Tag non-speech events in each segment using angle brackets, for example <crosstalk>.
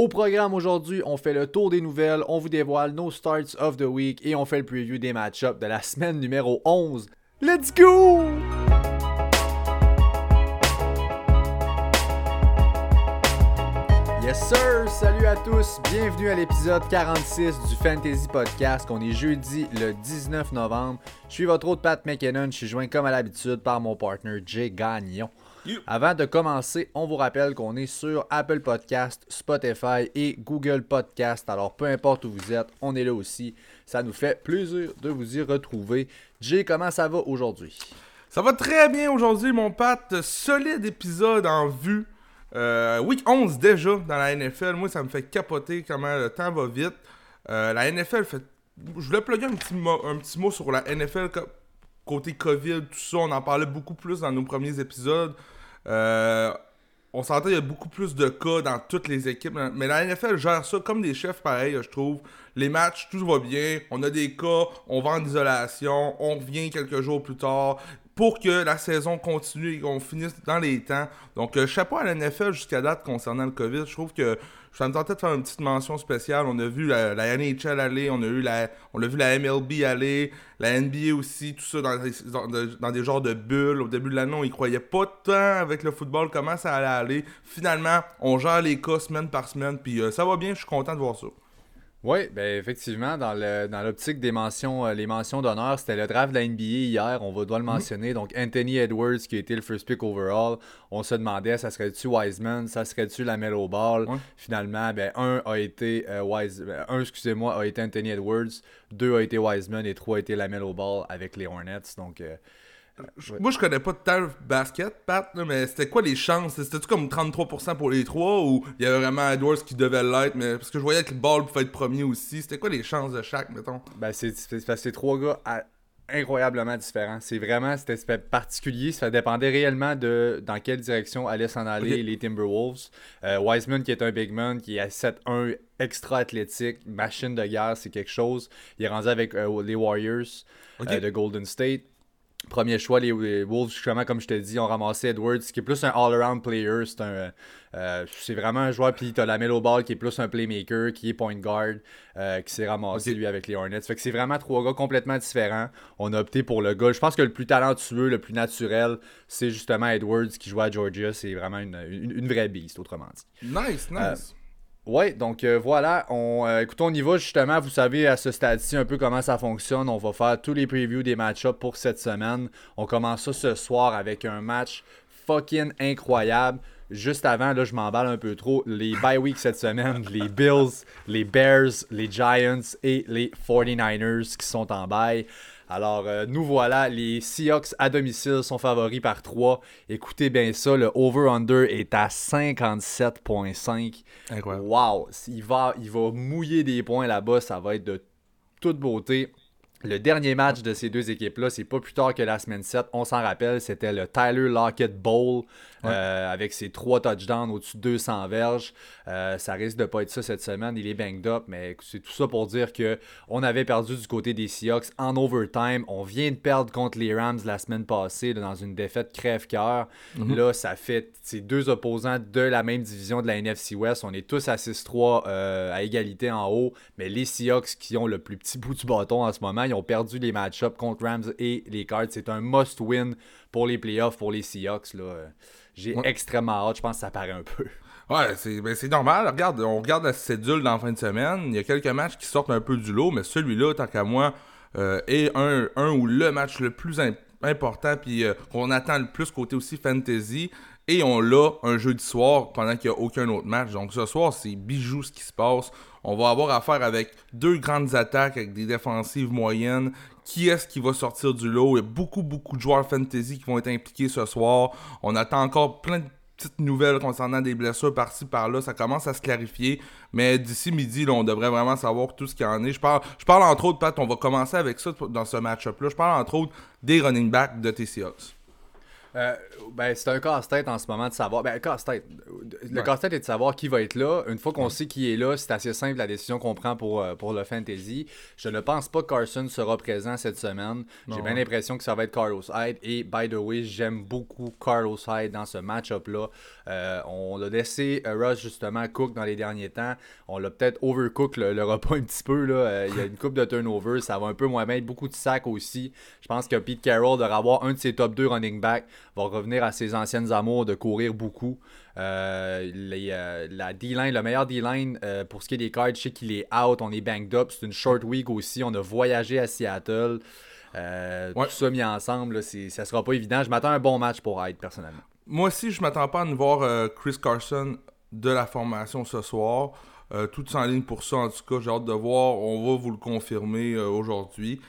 Au programme aujourd'hui, on fait le tour des nouvelles, on vous dévoile nos starts of the week et on fait le preview des match-ups de la semaine numéro 11. Let's go! Yes sir! Salut à tous! Bienvenue à l'épisode 46 du Fantasy Podcast. On est jeudi le 19 novembre. Je suis votre hôte Pat McKinnon. Je suis joint comme à l'habitude par mon partner Jay Gagnon. Avant de commencer, on vous rappelle qu'on est sur Apple Podcast, Spotify et Google Podcast. Alors peu importe où vous êtes, on est là aussi. Ça nous fait plaisir de vous y retrouver. Jay, comment ça va aujourd'hui? Ça va très bien aujourd'hui, mon Pat. Solide épisode en vue. Euh, week 11 déjà dans la NFL. Moi, ça me fait capoter comment le temps va vite. Euh, la NFL fait. Je voulais plugger un petit, mot, un petit mot sur la NFL côté COVID, tout ça. On en parlait beaucoup plus dans nos premiers épisodes. Euh, on s'entend, il y a beaucoup plus de cas dans toutes les équipes. Mais la NFL gère ça comme des chefs pareil, je trouve. Les matchs, tout va bien. On a des cas, on va en isolation, on revient quelques jours plus tard pour que la saison continue et qu'on finisse dans les temps. Donc, euh, chapeau à la NFL jusqu'à date concernant le COVID. Je trouve que ça me tentait de faire une petite mention spéciale. On a vu la, NHL aller, on a, eu la, on vu la MLB aller, la NBA aussi, tout ça dans des, dans, des genres de bulles. Au début de l'année, on y croyait pas tant avec le football, comment ça allait aller. Finalement, on gère les cas semaine par semaine, puis euh, ça va bien, je suis content de voir ça. Oui, ben effectivement, dans le dans l'optique des mentions, euh, les mentions d'honneur, c'était le draft de la NBA hier, on va doit le mhm. mentionner. Donc Anthony Edwards qui a été le first pick overall, on se demandait ça serait-tu Wiseman, ça serait-tu la Melo Ball. Finalement, ben un a été euh, Wise, ben, un excusez-moi a été Anthony Edwards, deux a été Wiseman et trois a été la Melo Ball avec les Hornets. Donc euh, moi, je connais pas tant basket, Pat, mais c'était quoi les chances? C'était-tu comme 33% pour les trois ou il y avait vraiment Edwards qui devait l'être? Mais Parce que je voyais que le ball pouvait être premier aussi. C'était quoi les chances de chaque, mettons? Ben, c'est parce que c'est trois gars incroyablement différents. C'est vraiment c'était particulier. Ça dépendait réellement de dans quelle direction allaient s'en aller les Timberwolves. Euh, Wiseman, qui est un big man, qui est à 7-1, extra athlétique, machine de guerre, c'est quelque chose. Il est rendu avec euh, les Warriors euh, de Golden State. Premier choix, les Wolves, justement, comme je te dis, ont ramassé Edwards, qui est plus un all-around player. C'est un, euh, c'est vraiment un joueur. Puis t'as la Melo Ball, qui est plus un playmaker, qui est point guard, euh, qui s'est ramassé lui avec les Hornets. Fait que c'est vraiment trois gars complètement différents. On a opté pour le gars. Je pense que le plus talentueux, le plus naturel, c'est justement Edwards qui joue à Georgia. C'est vraiment une, une, vraie beast, autrement dit. Nice, nice. Euh, oui, donc euh, voilà, on, euh, écoutez, on y va justement. Vous savez à ce stade-ci un peu comment ça fonctionne. On va faire tous les previews des match-ups pour cette semaine. On commence ça ce soir avec un match fucking incroyable. Juste avant, là, je m'emballe un peu trop. Les bye week cette semaine, <laughs> les Bills, les Bears, les Giants et les 49ers qui sont en bye. Alors, euh, nous voilà, les Seahawks à domicile sont favoris par 3. Écoutez bien ça, le over-under est à 57,5. Incroyable. Wow, il va, il va mouiller des points là-bas, ça va être de toute beauté. Le dernier match de ces deux équipes-là, c'est pas plus tard que la semaine 7. On s'en rappelle, c'était le Tyler Lockett Bowl euh, avec ses trois touchdowns au-dessus de 200 verges. Euh, ça risque de pas être ça cette semaine. Il est banged up, mais c'est tout ça pour dire que on avait perdu du côté des Seahawks en overtime. On vient de perdre contre les Rams la semaine passée dans une défaite crève-cœur. Mhm. Là, ça fait ces deux opposants de la même division de la NFC West. On est tous à 6-3 euh, à égalité en haut, mais les Seahawks qui ont le plus petit bout du bâton en ce moment, ils ont perdu les match-ups contre Rams et les Cards. C'est un must-win pour les playoffs pour les Seahawks. J'ai extrêmement hâte. Je pense que ça paraît un peu. <laughs> Ouais, c'est ben normal. Regarde, on regarde la cédule dans la fin de semaine. Il y a quelques matchs qui sortent un peu du lot, mais celui-là, tant qu'à moi, euh, est un, un, ou le match le plus important, puis euh, qu'on attend le plus côté aussi fantasy. Et on l'a un jeudi soir pendant qu'il n'y a aucun autre match. Donc ce soir, c'est bijou ce qui se passe. On va avoir affaire avec deux grandes attaques avec des défensives moyennes. Qui est-ce qui va sortir du lot? Il y a beaucoup, beaucoup de joueurs fantasy qui vont être impliqués ce soir. On attend encore plein de petites nouvelles concernant des blessures par-ci par-là. Ça commence à se clarifier. Mais d'ici midi, on devrait vraiment savoir tout ce qu'il y en est. Je parle, je parle entre autres, Pat, on va commencer avec ça dans ce match-up-là. Je parle entre autres des running backs de TCX. Euh, ben, c'est un casse-tête en ce moment de savoir. Ben, casse-tête. Le Ouais. casse-tête est de savoir qui va être là. Une fois qu'on sait qui est là, c'est assez simple la décision qu'on prend pour, euh, pour le fantasy. Je ne pense pas que Carson sera présent cette semaine. J'ai bien l'impression que ça va être Carlos Hyde. Et by the way, j'aime beaucoup Carlos Hyde dans ce match-up-là. Euh, on l'a laissé Russ justement cook dans les derniers temps. On l'a peut-être overcook le, le repas un petit peu. Là. Il y a une coupe de turnover. Ça va un peu moins bien. Beaucoup de sacs aussi. Je pense que Pete Carroll devrait avoir un de ses top 2 running back. Va revenir à ses anciennes amours de courir beaucoup. Euh, les, euh, la D-line, le meilleur D-line euh, pour ce qui est des cards, je sais qu'il est out, on est banged up. C'est une short week aussi. On a voyagé à Seattle. Ouais. Tout ça mis ensemble, là, ça sera pas évident. Je m'attends à un bon match pour Hyde, personnellement. Moi aussi, je m'attends pas à nous voir Chris Carson de la formation ce soir. Tout en ligne pour ça, en tout cas, j'ai hâte de voir. On va vous le confirmer aujourd'hui.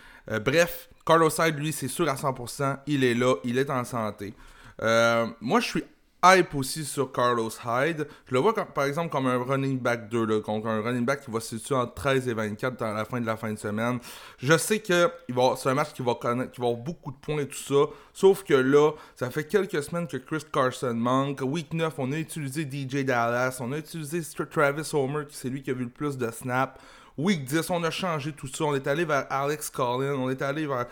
Bref, Carlos Hyde, lui, c'est sûr à 100%. Il est là, il est en santé. Euh, moi, je suis hype aussi sur Carlos Hyde. Je le vois par exemple comme un running back 2, là, contre un running back qui va se situer entre 13 et 24 à la fin de la fin de semaine. Je sais que c'est un match qui va, connaître, qui va avoir beaucoup de points et tout ça. Sauf que là, ça fait quelques semaines que Chris Carson manque. Week 9, on a utilisé DJ Dallas, on a utilisé Travis Homer, qui c'est lui qui a vu le plus de snaps. Week 10, on a changé tout ça. On est allé vers Alex Collins, on est allé vers.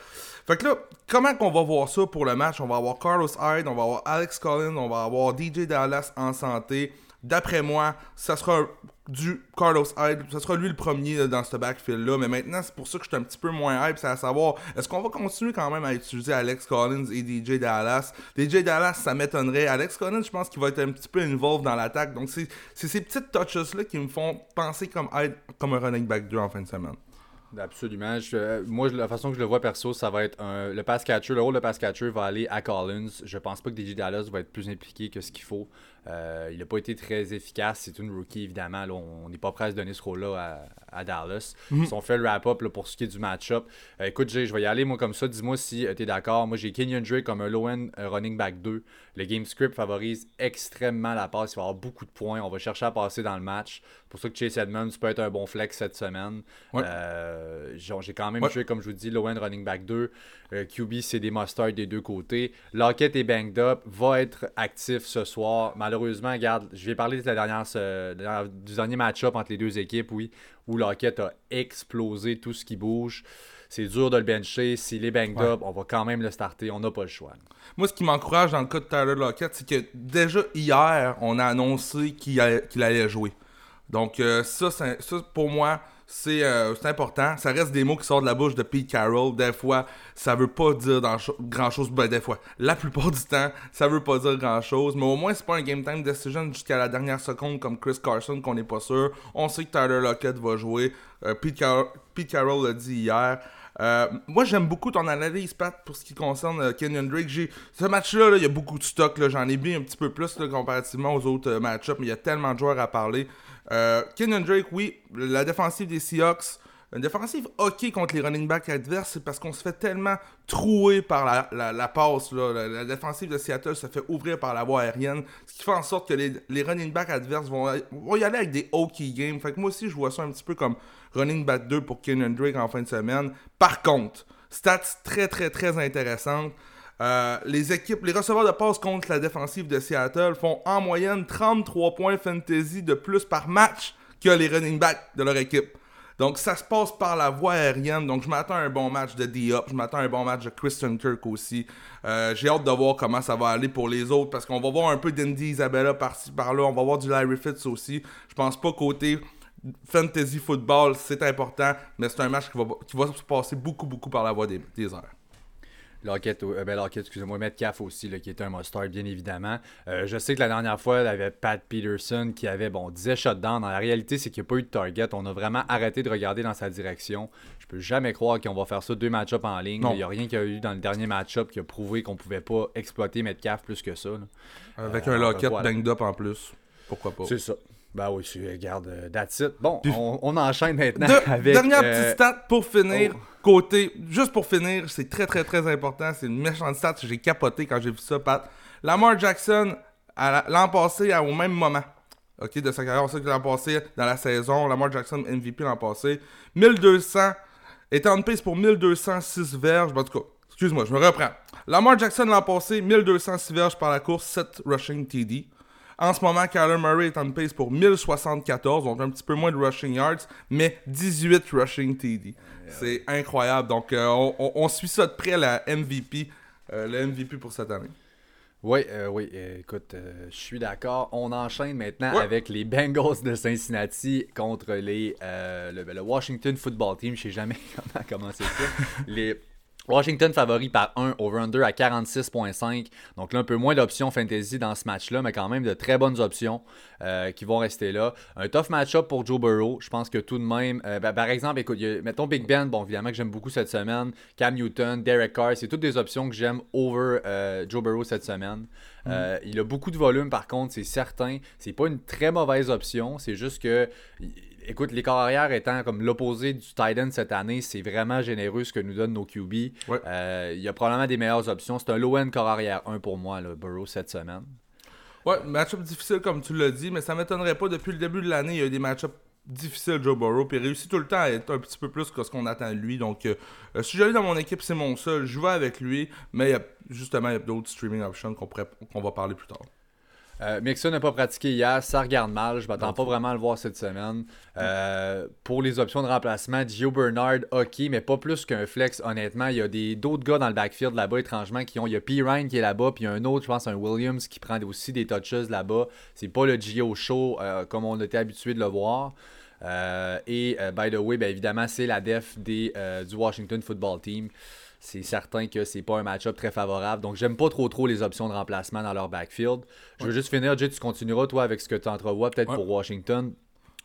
Fait que là, comment qu'on va voir ça pour le match? On va avoir Carlos Hyde, on va avoir Alex Collins, on va avoir DJ Dallas en santé. D'après moi, ça sera du Carlos Hyde, ça sera lui le premier dans ce backfield-là. Mais maintenant, c'est pour ça que je suis un petit peu moins hype, c'est à savoir, est-ce qu'on va continuer quand même à utiliser Alex Collins et DJ Dallas? DJ Dallas, ça m'étonnerait. Alex Collins, je pense qu'il va être un petit peu involved dans l'attaque. Donc, c'est ces petites touches-là qui me font penser comme Hyde, comme un running back 2 en fin de semaine. Absolument. Je- euh, moi, la façon que je le vois perso, ça va être un- le pass catcher. Le rôle de pass catcher va aller à Collins. Je pense pas que DJ Dallas va être plus impliqué que ce qu'il faut. Euh, il n'a pas été très efficace. C'est une rookie, évidemment. Là, on n'est pas prêt à se donner ce rôle-là à, à Dallas. Ils ont fait le wrap-up pour ce qui est du match-up. Euh, écoute, Jay, je vais y aller moi comme ça. Dis-moi si tu es d'accord. Moi, j'ai Kenyon Drake comme un low-end euh, running back 2. Le game script favorise extrêmement la passe. Il va y avoir beaucoup de points. On va chercher à passer dans le match. Pour ça que Chase Edmonds peut être un bon flex cette semaine. Ouais. Euh, j'ai quand même Ouais. joué, comme je vous dis, low-end running back 2. Euh, QB, c'est des mustards des deux côtés. Lockett est banged up, va être actif ce soir. Malheureusement, regarde, je vais parler de la dernière, du dernier match-up entre les deux équipes, oui, où Lockett a explosé tout ce qui bouge. C'est dur de le bencher. S'il est banged Ouais. up, on va quand même le starter. On n'a pas le choix. Moi, ce qui m'encourage dans le cas de Tyler Lockett, c'est que déjà hier, on a annoncé qu'il allait, qu'il allait jouer. Donc, euh, ça, pour moi, c'est euh, c'est important. Ça reste des mots qui sortent de la bouche de Pete Carroll. Des fois, ça veut pas dire grand-chose. Ben, des fois, la plupart du temps, ça veut pas dire grand-chose. Mais au moins, c'est pas un game time decision jusqu'à la dernière seconde comme Chris Carson qu'on n'est pas sûr. On sait que Tyler Lockett va jouer. Euh, Pete, Pete Carroll l'a dit hier. Euh, moi, j'aime beaucoup ton analyse, Pat, pour ce qui concerne euh, Kenyon Drake. J'ai... Ce match-là, là, il y a beaucoup de stock. J'en ai vu un petit peu plus comparativement aux autres euh, match-ups, mais il y a tellement de joueurs à parler. Kenyon Drake, oui, la défensive des Seahawks, une défensive ok contre les running backs adverses, c'est parce qu'on se fait tellement trouer par la, la, passe. là. La, la défensive de Seattle se fait ouvrir par la voie aérienne, ce qui fait en sorte que les, les running backs adverses vont, vont y aller avec des OK games. Fait que moi aussi, je vois ça un petit peu comme running back 2 pour Kenyon Drake en fin de semaine. Par contre, stats très très très intéressantes. Euh, les équipes, les receveurs de passe contre la défensive de Seattle font en moyenne 33 points fantasy de plus par match que les running backs de leur équipe. Donc ça se passe par la voie aérienne. Donc je m'attends à un bon match de D-Up. Je m'attends à un bon match de Christian Kirk aussi. Euh, J'ai hâte de voir comment ça va aller pour les autres parce qu'on va voir un peu d'Indy Isabella par-ci par-là. On va voir du Larry Fitz aussi. Je pense pas côté fantasy football, c'est important, mais c'est un match qui va, qui va se passer beaucoup, beaucoup par la voie des, des heures. Lockett, euh, ben Lockett, excusez-moi, Metcalf aussi, là, qui était un mustard, bien évidemment. Euh, je sais que la dernière fois, il y avait Pat Peterson qui avait, bon, 10 shutdowns. Dans la réalité, c'est qu'il n'y a pas eu de target. On a vraiment arrêté de regarder dans sa direction. Je peux jamais croire qu'on va faire ça deux match-up en ligne. Il n'y a rien qu'il y a eu dans le dernier match-up qui a prouvé qu'on pouvait pas exploiter Metcalf plus que ça. là. Avec Euh, un locket voilà. banged up en plus. Pourquoi pas? C'est ça. Ben oui, c'est- regarde, euh, that's it. Bon, on, on enchaîne maintenant De- avec... dernière euh, petite stat pour finir. oh. Côté, juste pour finir, c'est très très très important. C'est une méchante stat. J'ai capoté quand j'ai vu ça, Pat. Lamar Jackson, l'an passé, au même moment ok, de sa carrière, on sait que l'an passé, dans la saison, Lamar Jackson MVP l'an passé, 1200, était en pace pour 1206 verges. Ben, en tout cas, Excuse-moi, je me reprends. Lamar Jackson l'an passé, 1206 verges par la course, 7 rushing TD. En ce moment, Kyler Murray est en pace pour 1074, donc un petit peu moins de rushing yards, mais 18 rushing TD. C'est incroyable. Donc, euh, on, suit ça de près, la MVP, euh, le MVP pour cette année. Oui, euh, oui, écoute, je suis d'accord. On enchaîne maintenant avec les Bengals de Cincinnati contre les, le, le, Washington Football Team. Je sais jamais <laughs> comment commencer ça. les Washington favori par 1 over-under à 46.5. Donc là, un peu moins d'options fantasy dans ce match-là, mais quand même de très bonnes options euh, qui vont rester là. Un tough match-up pour Joe Burrow. Je pense que tout de même, euh, ben, par exemple, écoute, mettons Big Ben, bon, évidemment que j'aime beaucoup cette semaine. Cam Newton, Derek Carr, c'est toutes des options que j'aime over euh, Joe Burrow cette semaine. Mm. il a beaucoup de volume, par contre, c'est certain. C'est pas une très mauvaise option. C'est juste que écoute, les corps arrière étant comme l'opposé du Titan cette année, c'est vraiment généreux ce que nous donnent nos QB. Euh, il y a probablement des meilleures options. C'est un low-end corps arrière 1 pour moi, le Burrow, cette semaine. Ouais, match-up difficile comme tu l'as dit, mais ça m'étonnerait pas. Depuis le début de l'année, il y a eu des match-ups difficiles, Joe Burrow, puis il réussit tout le temps à être un petit peu plus que ce qu'on attend de lui. Donc, euh, euh, si j'allais dans mon équipe, c'est mon seul. Je vais avec lui, mais justement, il y a d'autres streaming options qu'on va parler plus tard. Euh, Mixon n'a pas pratiqué hier, ça regarde mal. Je m'attends pas vraiment à le voir cette semaine. Euh, pour les options de remplacement, Gio Bernard, ok, mais pas plus qu'un flex, honnêtement. Il y a d'autres gars dans le backfield là-bas, étrangement, qui ont. Il y a P. Ryan qui est là-bas, puis il y a un autre, je pense, un Williams qui prend aussi des touches là-bas. C'est pas le Gio Show euh, comme on était habitué de le voir. et by the way, ben, évidemment, c'est la def des, du Washington Football Team c'est certain que c'est pas un match-up très favorable. Donc, j'aime pas trop trop les options de remplacement dans leur backfield. Je veux juste finir, Jay, tu continueras toi avec ce que tu entrevois peut-être pour Washington.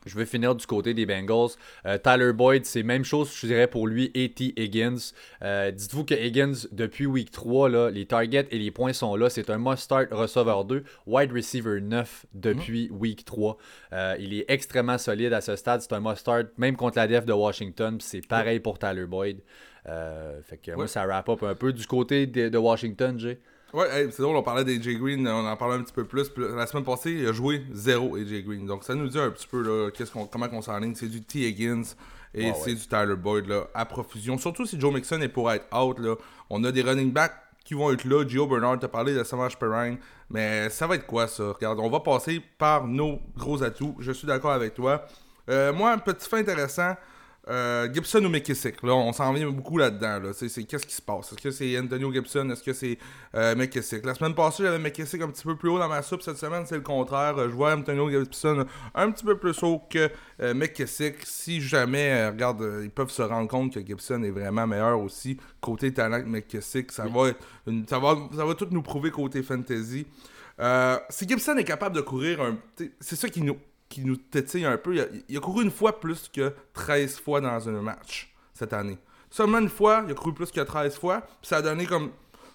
Je vais finir du côté des Bengals. Euh, Tyler Boyd, c'est même chose, je dirais, pour lui et T. Higgins. Euh, dites-vous que Higgins, depuis week 3, là, les targets et les points sont là. C'est un must-start receveur 2, wide receiver 9 depuis mhm. week 3. Euh, il est extrêmement solide à ce stade. C'est un must-start, même contre la def de Washington. C'est pareil pour Tyler Boyd. Euh, fait que moi, ça wrap up un peu du côté de, Washington, Jay. Ouais, c'est drôle, on parlait d'AJ Green, on en parlait un petit peu plus. La semaine passée, il a joué zéro AJ Green. Donc ça nous dit un petit peu là, qu'on, comment on s'enligne. C'est du T. Higgins et c'est du Tyler Boyd là, à profusion. Surtout si Joe Mixon est pour être out. Là. On a des running backs qui vont être là. Gio Bernard, t'a parlé de Savage Perrine. Mais ça va être quoi ça? Regarde, on va passer par nos gros atouts. Je suis d'accord avec toi. Euh, moi, un petit fait intéressant. Euh, Gibson ou McKissick, là, on s'en vient beaucoup là-dedans. Là. C'est, qu'est-ce qui se passe? Est-ce que c'est Antonio Gibson? Est-ce que c'est euh, McKissick? La semaine passée, j'avais McKissick un petit peu plus haut dans ma soupe. Cette semaine, c'est le contraire. Je vois Antonio Gibson un petit peu plus haut que euh, McKissick. Si jamais, regarde, ils peuvent se rendre compte que Gibson est vraiment meilleur aussi côté talent que McKissick, ça, va, ça, va, ça va tout nous prouver côté fantasy. si Gibson est capable de courir, un, c'est ça qui nous qui nous tétille un peu. Il a, couru une fois plus que 13 fois dans un match cette année. Seulement une fois, il a couru plus que 13 fois, puis ça a donné comme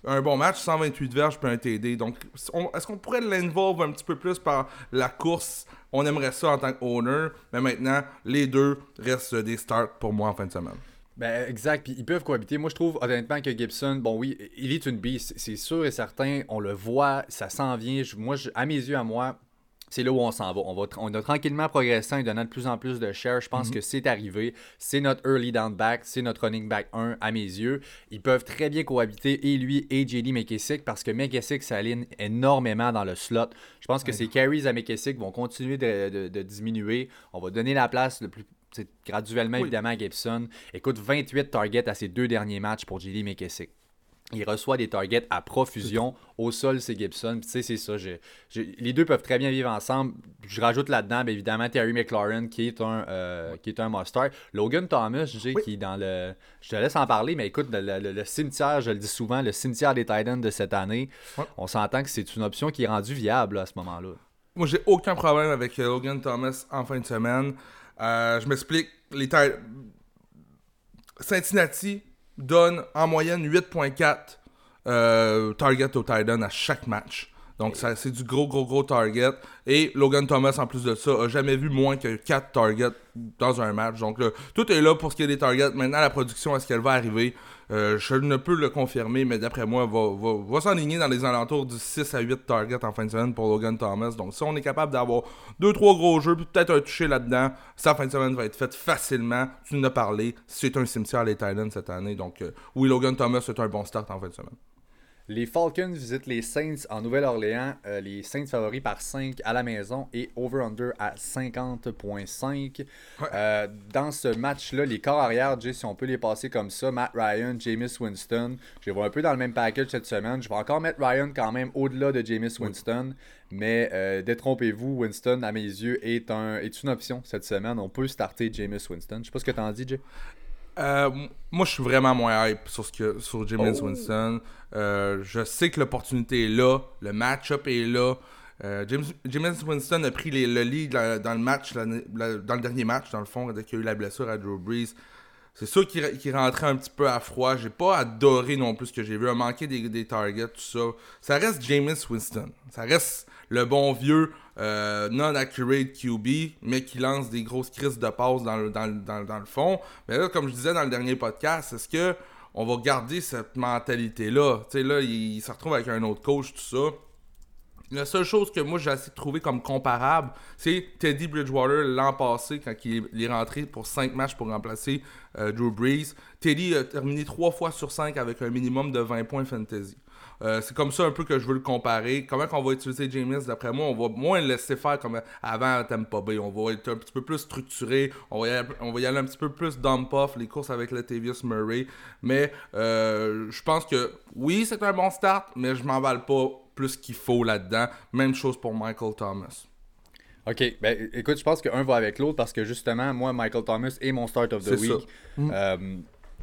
un bon match, 128 verges puis un TD. Donc, est-ce qu'on pourrait l'involve un petit peu plus par la course? On aimerait ça en tant qu'owner, mais maintenant, les deux restent des starts pour moi en fin de semaine. Ben, exact, puis ils peuvent cohabiter. Moi, je trouve honnêtement que Gibson, bon, oui, il est une bise, c'est sûr et certain, on le voit, ça s'en vient. moi, à mes yeux, à moi, c'est là où on s'en va. On, va on a tranquillement progressé en donnant de plus en plus de shares. Je pense mhm. que c'est arrivé. C'est notre early down back, c'est notre running back 1 à mes yeux. Ils peuvent très bien cohabiter et lui et JD McKissick parce que McKissick s'aligne énormément dans le slot. Je pense que ces carries à McKissick vont continuer de, diminuer. On va donner la place le plus graduellement évidemment à Gibson. Écoute, 28 targets à ses deux derniers matchs pour JD McKissick il reçoit des targets à profusion. Au sol, c'est Gibson. Tu sais, c'est ça. les deux peuvent très bien vivre ensemble. Je rajoute là-dedans, bien évidemment, Terry McLaurin, qui est un, euh, qui est un master. Logan Thomas, j'ai qui est dans le. Je te laisse en parler, mais écoute, le, cimetière, je le dis souvent, le cimetière des Titans de cette année, on s'entend que c'est une option qui est rendue viable à ce moment-là. Moi, j'ai aucun problème avec euh, Logan Thomas en fin de semaine. Euh, je m'explique. Les Cincinnati donne en moyenne 8.4 euh, target au Titan à chaque match. Donc, ça, c'est du gros, gros, gros target. Et Logan Thomas, en plus de ça, a jamais vu moins que 4 targets dans un match. Donc, tout est là pour ce qui est des targets. Maintenant, la production, est-ce qu'elle va arriver? Euh, Je ne peux le confirmer, mais d'après moi, va, va, s'enligner dans les alentours du 6 à 8 targets en fin de semaine pour Logan Thomas. Donc, si on est capable d'avoir 2-3 gros jeux, puis peut-être un toucher là-dedans, sa fin de semaine va être faite facilement. Tu nous as parlé. C'est un cimetière, les Titans, cette année. Donc, euh, oui, Logan Thomas, c'est un bon start en fin de semaine. Les Falcons visitent les Saints en Nouvelle-Orléans. Euh, les Saints favoris par 5 à la maison et over-under à 50.5. Euh, dans ce match-là, les corps arrière, Jay, si on peut les passer comme ça, Matt Ryan, Jameis Winston, je les vois un peu dans le même package cette semaine. Je vais encore mettre Ryan quand même au-delà de Jameis Winston. Mais euh, détrompez-vous, Winston, à mes yeux, est, un, est une option cette semaine. On peut starter Jameis Winston. Je sais pas ce que tu en dis, Jay. Euh, moi, je suis vraiment moins hype sur, ce que, sur James oh. Winston. Euh, je sais que l'opportunité est là, le match-up est là. Euh, James, Winston a pris le lead dans, le match, dans le dernier match, dans le fond, dès qu'il y a eu la blessure à Drew Brees. C'est sûr qu'il rentrait un petit peu à froid. J'ai pas adoré non plus ce que j'ai vu. A manqué des, des targets, tout ça. Ça reste James Winston. Ça reste le bon vieux euh, non-accurate QB, mais qui lance des grosses crises de passe dans le, dans, le fond. Mais là, comme je disais dans le dernier podcast, est-ce que on va garder cette mentalité-là? Tu sais, là, il, se retrouve avec un autre coach, tout ça. La seule chose que moi j'ai essayé de trouver comme comparable, c'est Teddy Bridgewater l'an passé quand il est rentré pour 5 matchs pour remplacer euh, Drew Brees. Teddy a terminé 3 fois sur 5 avec un minimum de 20 points fantasy. Euh, c'est comme ça un peu que je veux le comparer. Comment on va utiliser James d'après moi On va moins le laisser faire comme avant à Tampa Bay. On va être un petit peu plus structuré. On va y aller, on va y aller un petit peu plus dump off, les courses avec Latavius Murray. Mais euh, je pense que oui, c'est un bon start, mais je m'emballe pas plus qu'il faut là-dedans. Même chose pour Michael Thomas. OK. Ben, écoute, je pense qu'un va avec l'autre parce que justement, moi, Michael Thomas est mon start of the week. Euh,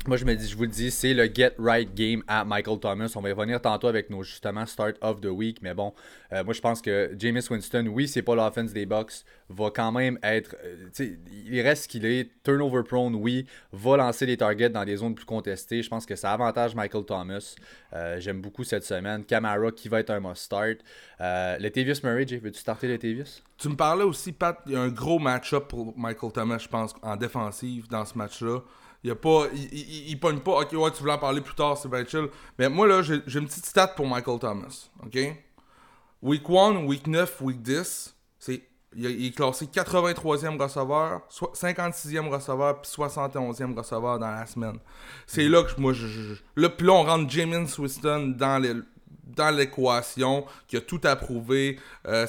moi, je me dis, je vous le dis, c'est le get right game à Michael Thomas. On va y revenir tantôt avec nos justement start of the week. Mais bon, euh, moi, je pense que Jameis Winston, oui, c'est pas l'offense des Bucks, va quand même être. Euh, il reste ce qu'il est. Turnover prone, oui. Va lancer les targets dans des zones plus contestées. Je pense que ça avantage Michael Thomas. Euh, j'aime beaucoup cette semaine. Camara qui va être un must start. le Tavius Murray, Jay, veux-tu starter le Tavius? Tu me parlais aussi, Pat, il y a un gros match-up pour Michael Thomas, je pense, en défensive dans ce match-là. Il, a pas, il, pogne pas, ok, ouais, tu voulais en parler plus tard, c'est bien chill. Mais moi, là, j'ai une petite stat pour Michael Thomas. Ok? Week 1, week 9, week 10, c'est, il, est classé 83e receveur, 56e receveur, puis 71e receveur dans la semaine. C'est là que moi, je, là, puis là, on rentre Jamin Swiston dans dans l'équation, qui a tout approuvé. Euh,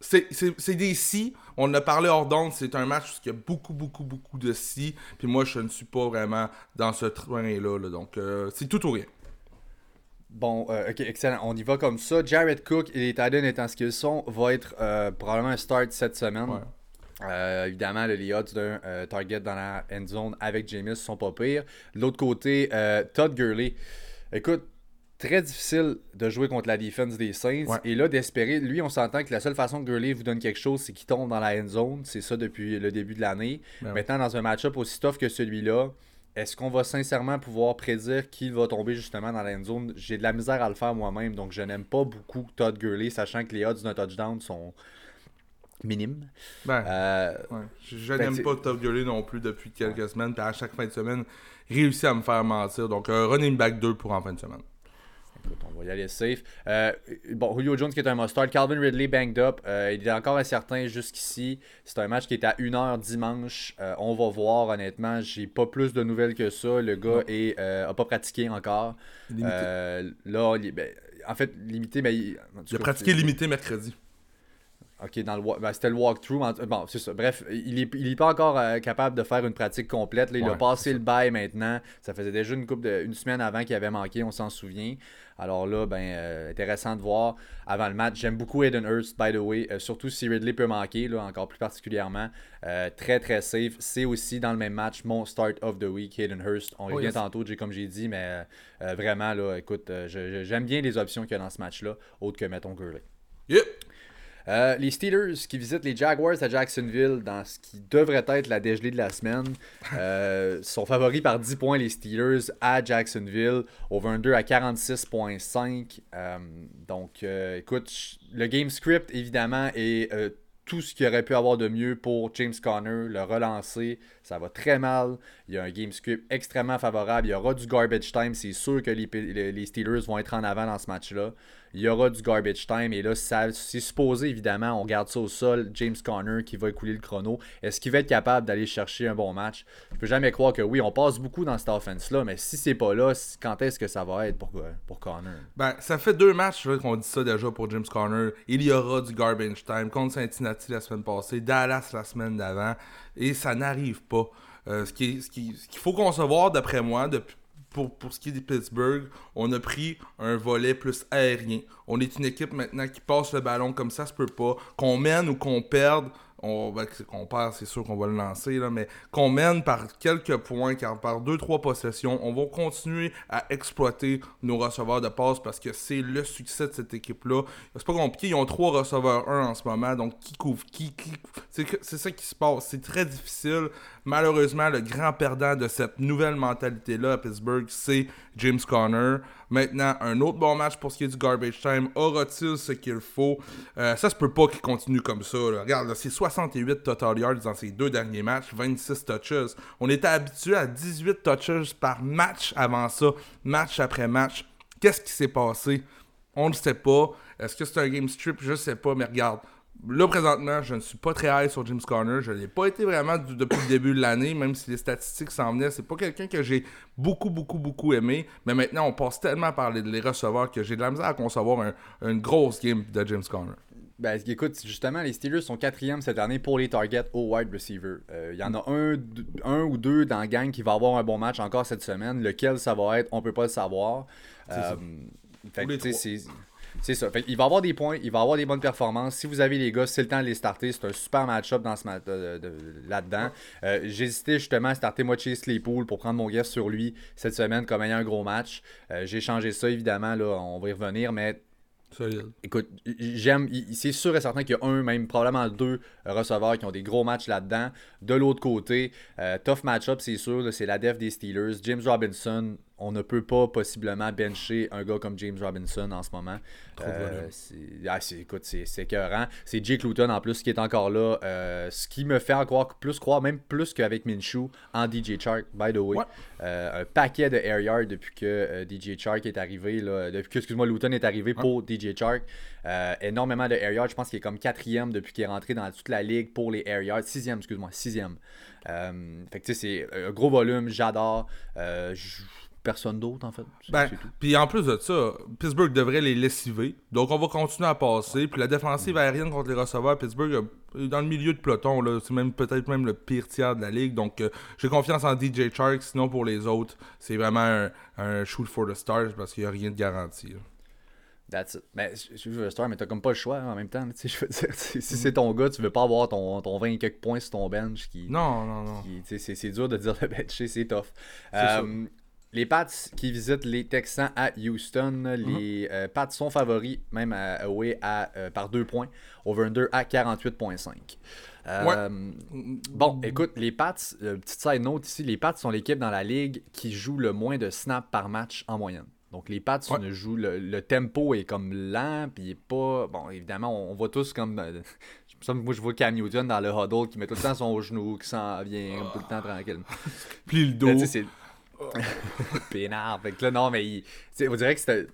c'est des si. On a parlé hors d'onde. C'est un match où il y a beaucoup, beaucoup, beaucoup de si. Puis moi, je ne suis pas vraiment dans ce train-là. donc, euh, c'est tout ou rien. Bon, euh, ok, excellent. On y va comme ça. Jared Cook et les Titans étant ce qu'ils sont, va être euh, probablement un start cette semaine. évidemment, les odds d'un target dans la end zone avec James sont pas pires. De l'autre côté, Todd Gurley. Écoute, très difficile de jouer contre la défense des Saints. Et là, d'espérer, lui, on s'entend que la seule façon que Gurley vous donne quelque chose, c'est qu'il tombe dans la end zone. C'est ça depuis le début de l'année. Ben Maintenant, dans un match-up aussi tough que celui-là, est-ce qu'on va sincèrement pouvoir prédire qu'il va tomber justement dans la end zone? J'ai de la misère à le faire moi-même, donc je n'aime pas beaucoup Todd Gurley, sachant que les odds d'un touchdown sont minimes. Ben, euh, Je, ben, n'aime pas Todd Gurley non plus depuis quelques semaines, puis à chaque fin de semaine, réussit à me faire mentir. Donc, un running back 2 pour en fin de semaine on va y aller safe. Euh, bon, Julio Jones qui est un must-start. Calvin Ridley banged up. Euh, il est encore incertain jusqu'ici. C'est un match qui est à 1h dimanche. Euh, on va voir, honnêtement. J'ai pas plus de nouvelles que ça. Le gars est, a pas pratiqué encore. là, ben, en fait, limité, mais. Il, il a pratiqué limité mercredi. OK, dans le ben, c'était le walkthrough. Bon, c'est ça. Bref, il n'est il est pas encore euh, capable de faire une pratique complète. Là, il a passé le bail maintenant. Ça faisait déjà une coupe de, une semaine avant qu'il avait manqué, on s'en souvient. Alors là, ben euh, intéressant de voir avant le match. J'aime beaucoup Aiden Hurst, by the way. Euh, surtout si Ridley peut manquer, là, encore plus particulièrement. très très safe. C'est aussi dans le même match mon start of the week, Aiden Hurst. On oh, revient tantôt, comme j'ai dit, mais vraiment là, écoute, j'aime bien les options qu'il y a dans ce match-là, autre que mettons Gurley. Yep. Euh, les Steelers qui visitent les Jaguars à Jacksonville dans ce qui devrait être la dégelée de la semaine <laughs> euh, sont favoris par 10 points les Steelers à Jacksonville. Over-under à 46.5. Euh, donc, écoute, le game script évidemment est tout ce qu'il aurait pu avoir de mieux pour James Conner, le relancer. Ça va très mal. Il y a un game script extrêmement favorable. Il y aura du garbage time. C'est sûr que les, Steelers vont être en avant dans ce match-là. Il y aura du garbage time. Et là, c'est supposé, évidemment, on garde ça au sol. James Conner qui va écouler le chrono. Est-ce qu'il va être capable d'aller chercher un bon match? Je peux jamais croire que oui, on passe beaucoup dans cette offense-là. Mais si c'est pas là, quand est-ce que ça va être pour, pour Conner? Ben, ça fait deux matchs qu'on dit ça déjà pour James Conner. Il y aura du garbage time contre Cincinnati la semaine passée, Dallas la semaine d'avant. Et ça n'arrive pas. Euh, ce qu'il faut concevoir, d'après moi, pour, ce qui est des Pittsburgh, on a pris un volet plus aérien. On est une équipe maintenant qui passe le ballon comme ça, se peut pas. Qu'on mène ou qu'on perde, on, ben, qu'on perd, c'est sûr qu'on va le lancer, là, mais qu'on mène par quelques points, car par deux, trois possessions, on va continuer à exploiter nos receveurs de passe parce que c'est le succès de cette équipe-là. C'est pas compliqué, ils ont trois receveurs 1 en ce moment, donc qui couvre qui, qui c'est ça qui se passe. C'est très difficile. Malheureusement, le grand perdant de cette nouvelle mentalité-là à Pittsburgh, c'est James Conner. Maintenant, un autre bon match pour ce qui est du garbage time. Aura-t-il ce qu'il faut? Euh, Ça se peut pas qu'il continue comme ça. Regarde, c'est 68 total yards dans ses deux derniers matchs, 26 touches. On était habitué à 18 touches par match avant ça, match après match. Qu'est-ce qui s'est passé? On ne sait pas. Est-ce que c'est un game strip? Je ne sais pas, mais regarde. Là, présentement, je ne suis pas très high sur James Conner. Je ne l'ai pas été vraiment depuis le début de l'année, même si les statistiques s'en venaient. C'est pas quelqu'un que j'ai beaucoup, beaucoup, beaucoup aimé. Mais maintenant, on passe tellement par les, les receveurs que j'ai de la misère à concevoir une grosse game de James Conner. Ben, écoute, justement, les Steelers sont quatrième cette année pour les targets au wide receiver. Il euh, y en a un, un ou deux dans la gang qui va avoir un bon match encore cette semaine. Lequel ça va être, on peut pas le savoir. Euh, c'est c'est ça. il va avoir des points, il va avoir des bonnes performances. Si vous avez les gars, c'est le temps de les starter. C'est un super match-up dans ce là-dedans. Euh, J'hésitais justement à starter moi Chase Claypool pour prendre mon guest sur lui cette semaine comme ayant un gros match. Euh, j'ai changé ça évidemment, là, on va y revenir, mais Écoute, j'aime. C'est sûr et certain qu'il y a un, même probablement deux receveurs qui ont des gros matchs là-dedans. De l'autre côté, euh, tough match-up, c'est sûr. C'est la def des Steelers. James Robinson, on ne peut pas possiblement bencher un gars comme James Robinson en ce moment. Euh, ah, écoute, c'est écœurant. C'est Jake Luton en plus qui est encore là. Euh, ce qui me fait encore plus croire, même plus qu'avec Minshew, en DJ Chark, by the way. Euh, un paquet de air yards depuis que DJ Chark est arrivé. Là, depuis que, excuse-moi, Luton est arrivé pour DJ Chark. énormément de air yards. Je pense qu'il est comme quatrième depuis qu'il est rentré dans toute la ligue pour les air yards. Sixième, excuse-moi, sixième. fait que tu sais, c'est un gros volume. J'adore personne d'autre, en fait. Ben, puis en plus de ça, Pittsburgh devrait les lessiver. Donc on va continuer à passer. Puis la défensive aérienne contre les receveurs, Pittsburgh est dans le milieu de peloton. C'est même peut-être même le pire tiers de la ligue. Donc euh, j'ai confiance en DJ Chark. Sinon, pour les autres, c'est vraiment un, shoot for the stars parce qu'il n'y a rien de garanti. That's it. Mais je veux le star, mais t'as comme pas le choix en même temps. <laughs> Je veux dire, si c'est ton gars, tu veux pas avoir ton, ton 20 quelques points sur ton bench. Qui, non, non, non. C'est dur de dire <laughs> le bencher, c'est tough. Euh, les Pats qui visitent les Texans à Houston, les mhm. euh, Pats sont favoris, même à, à, euh, par deux points, over-under à 48,5. Euh, bon, écoute, les Pats, petite side note ici, les Pats sont l'équipe dans la ligue qui joue le moins de snaps par match en moyenne. Donc les Pats ne jouent, le, tempo est comme lent, puis il est pas. Bon, évidemment, on, voit tous comme. <laughs> moi, je vois Cam Newton dans le huddle qui met tout le temps son genou, qui s'en vient tout le temps tranquille. <laughs> Puis le dos. <laughs> Pénard. Fait que là, non, mais on dirait que c'est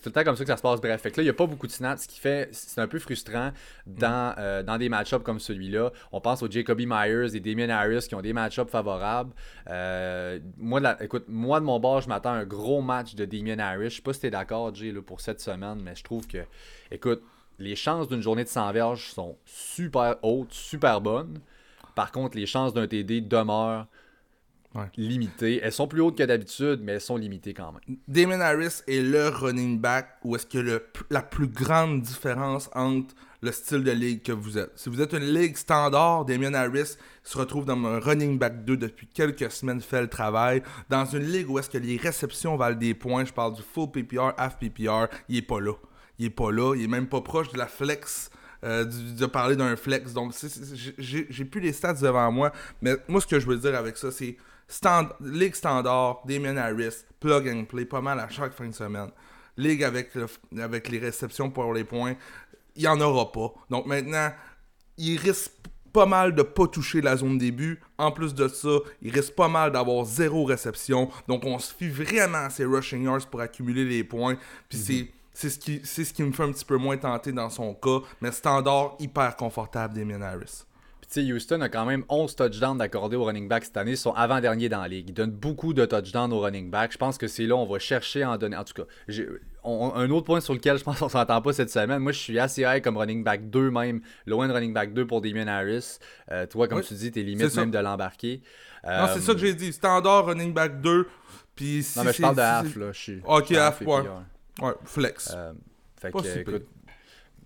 tout le temps comme ça que ça se passe. Bref, fait que là, il n'y a pas beaucoup de snaps, ce qui fait, c'est un peu frustrant dans, mm. euh, dans des match-ups comme celui-là. On pense aux Jacoby Myers et Damien Harris qui ont des match-ups favorables. Euh, moi, écoute, moi de mon bord, je m'attends à un gros match de Damien Harris. Je sais pas si tu es d'accord, Jay, pour cette semaine, mais je trouve que, écoute, les chances d'une journée de 100 verges sont super hautes, super bonnes. Par contre, les chances d'un TD demeurent limitées. Elles sont plus hautes que d'habitude, mais elles sont limitées quand même. Damon Harris est le running back où est-ce que le, la plus grande différence entre le style de ligue que vous êtes. Si vous êtes une ligue standard, Damien Harris se retrouve dans un running back 2 depuis quelques semaines, fait le travail. Dans une ligue où est-ce que les réceptions valent des points, je parle du full PPR, half PPR, il est pas là. Il est pas là, il est même pas proche de la flex euh, de parler d'un flex. Donc, j'ai plus les stats devant moi. Mais moi, ce que je veux dire avec ça, c'est stand, Ligue standard, Damien Harris, plug and play, pas mal à chaque fin de semaine. Ligue avec, avec les réceptions pour les points, il n'y en aura pas. Donc maintenant, il risque pas mal de pas toucher la zone début. En plus de ça, il risque pas mal d'avoir zéro réception. Donc on se fie vraiment à ces rushing yards pour accumuler les points. Puis c'est c'est ce, qui, ce qui me fait un petit peu moins tenter dans son cas. Mais standard, hyper confortable Damien Harris. Houston a quand même 11 touchdowns d'accordés au running back cette année. Ils sont avant-derniers dans la ligue. Ils donnent beaucoup de touchdowns au running back. Je pense que c'est là on va chercher à en donner. En tout cas, un autre point sur lequel je pense qu'on s'entend pas cette semaine. Moi, je suis assez high comme running back 2 même. Loin de running back 2 pour Damien Harris. Euh, toi, comme tu dis, t'es limite même de l'embarquer. non, c'est ça que j'ai dit. Standard running back 2. Puis non, mais je parle de half, là. Je suis, ok, half, ouais. Ouais, flex. Euh, fait que, écoute,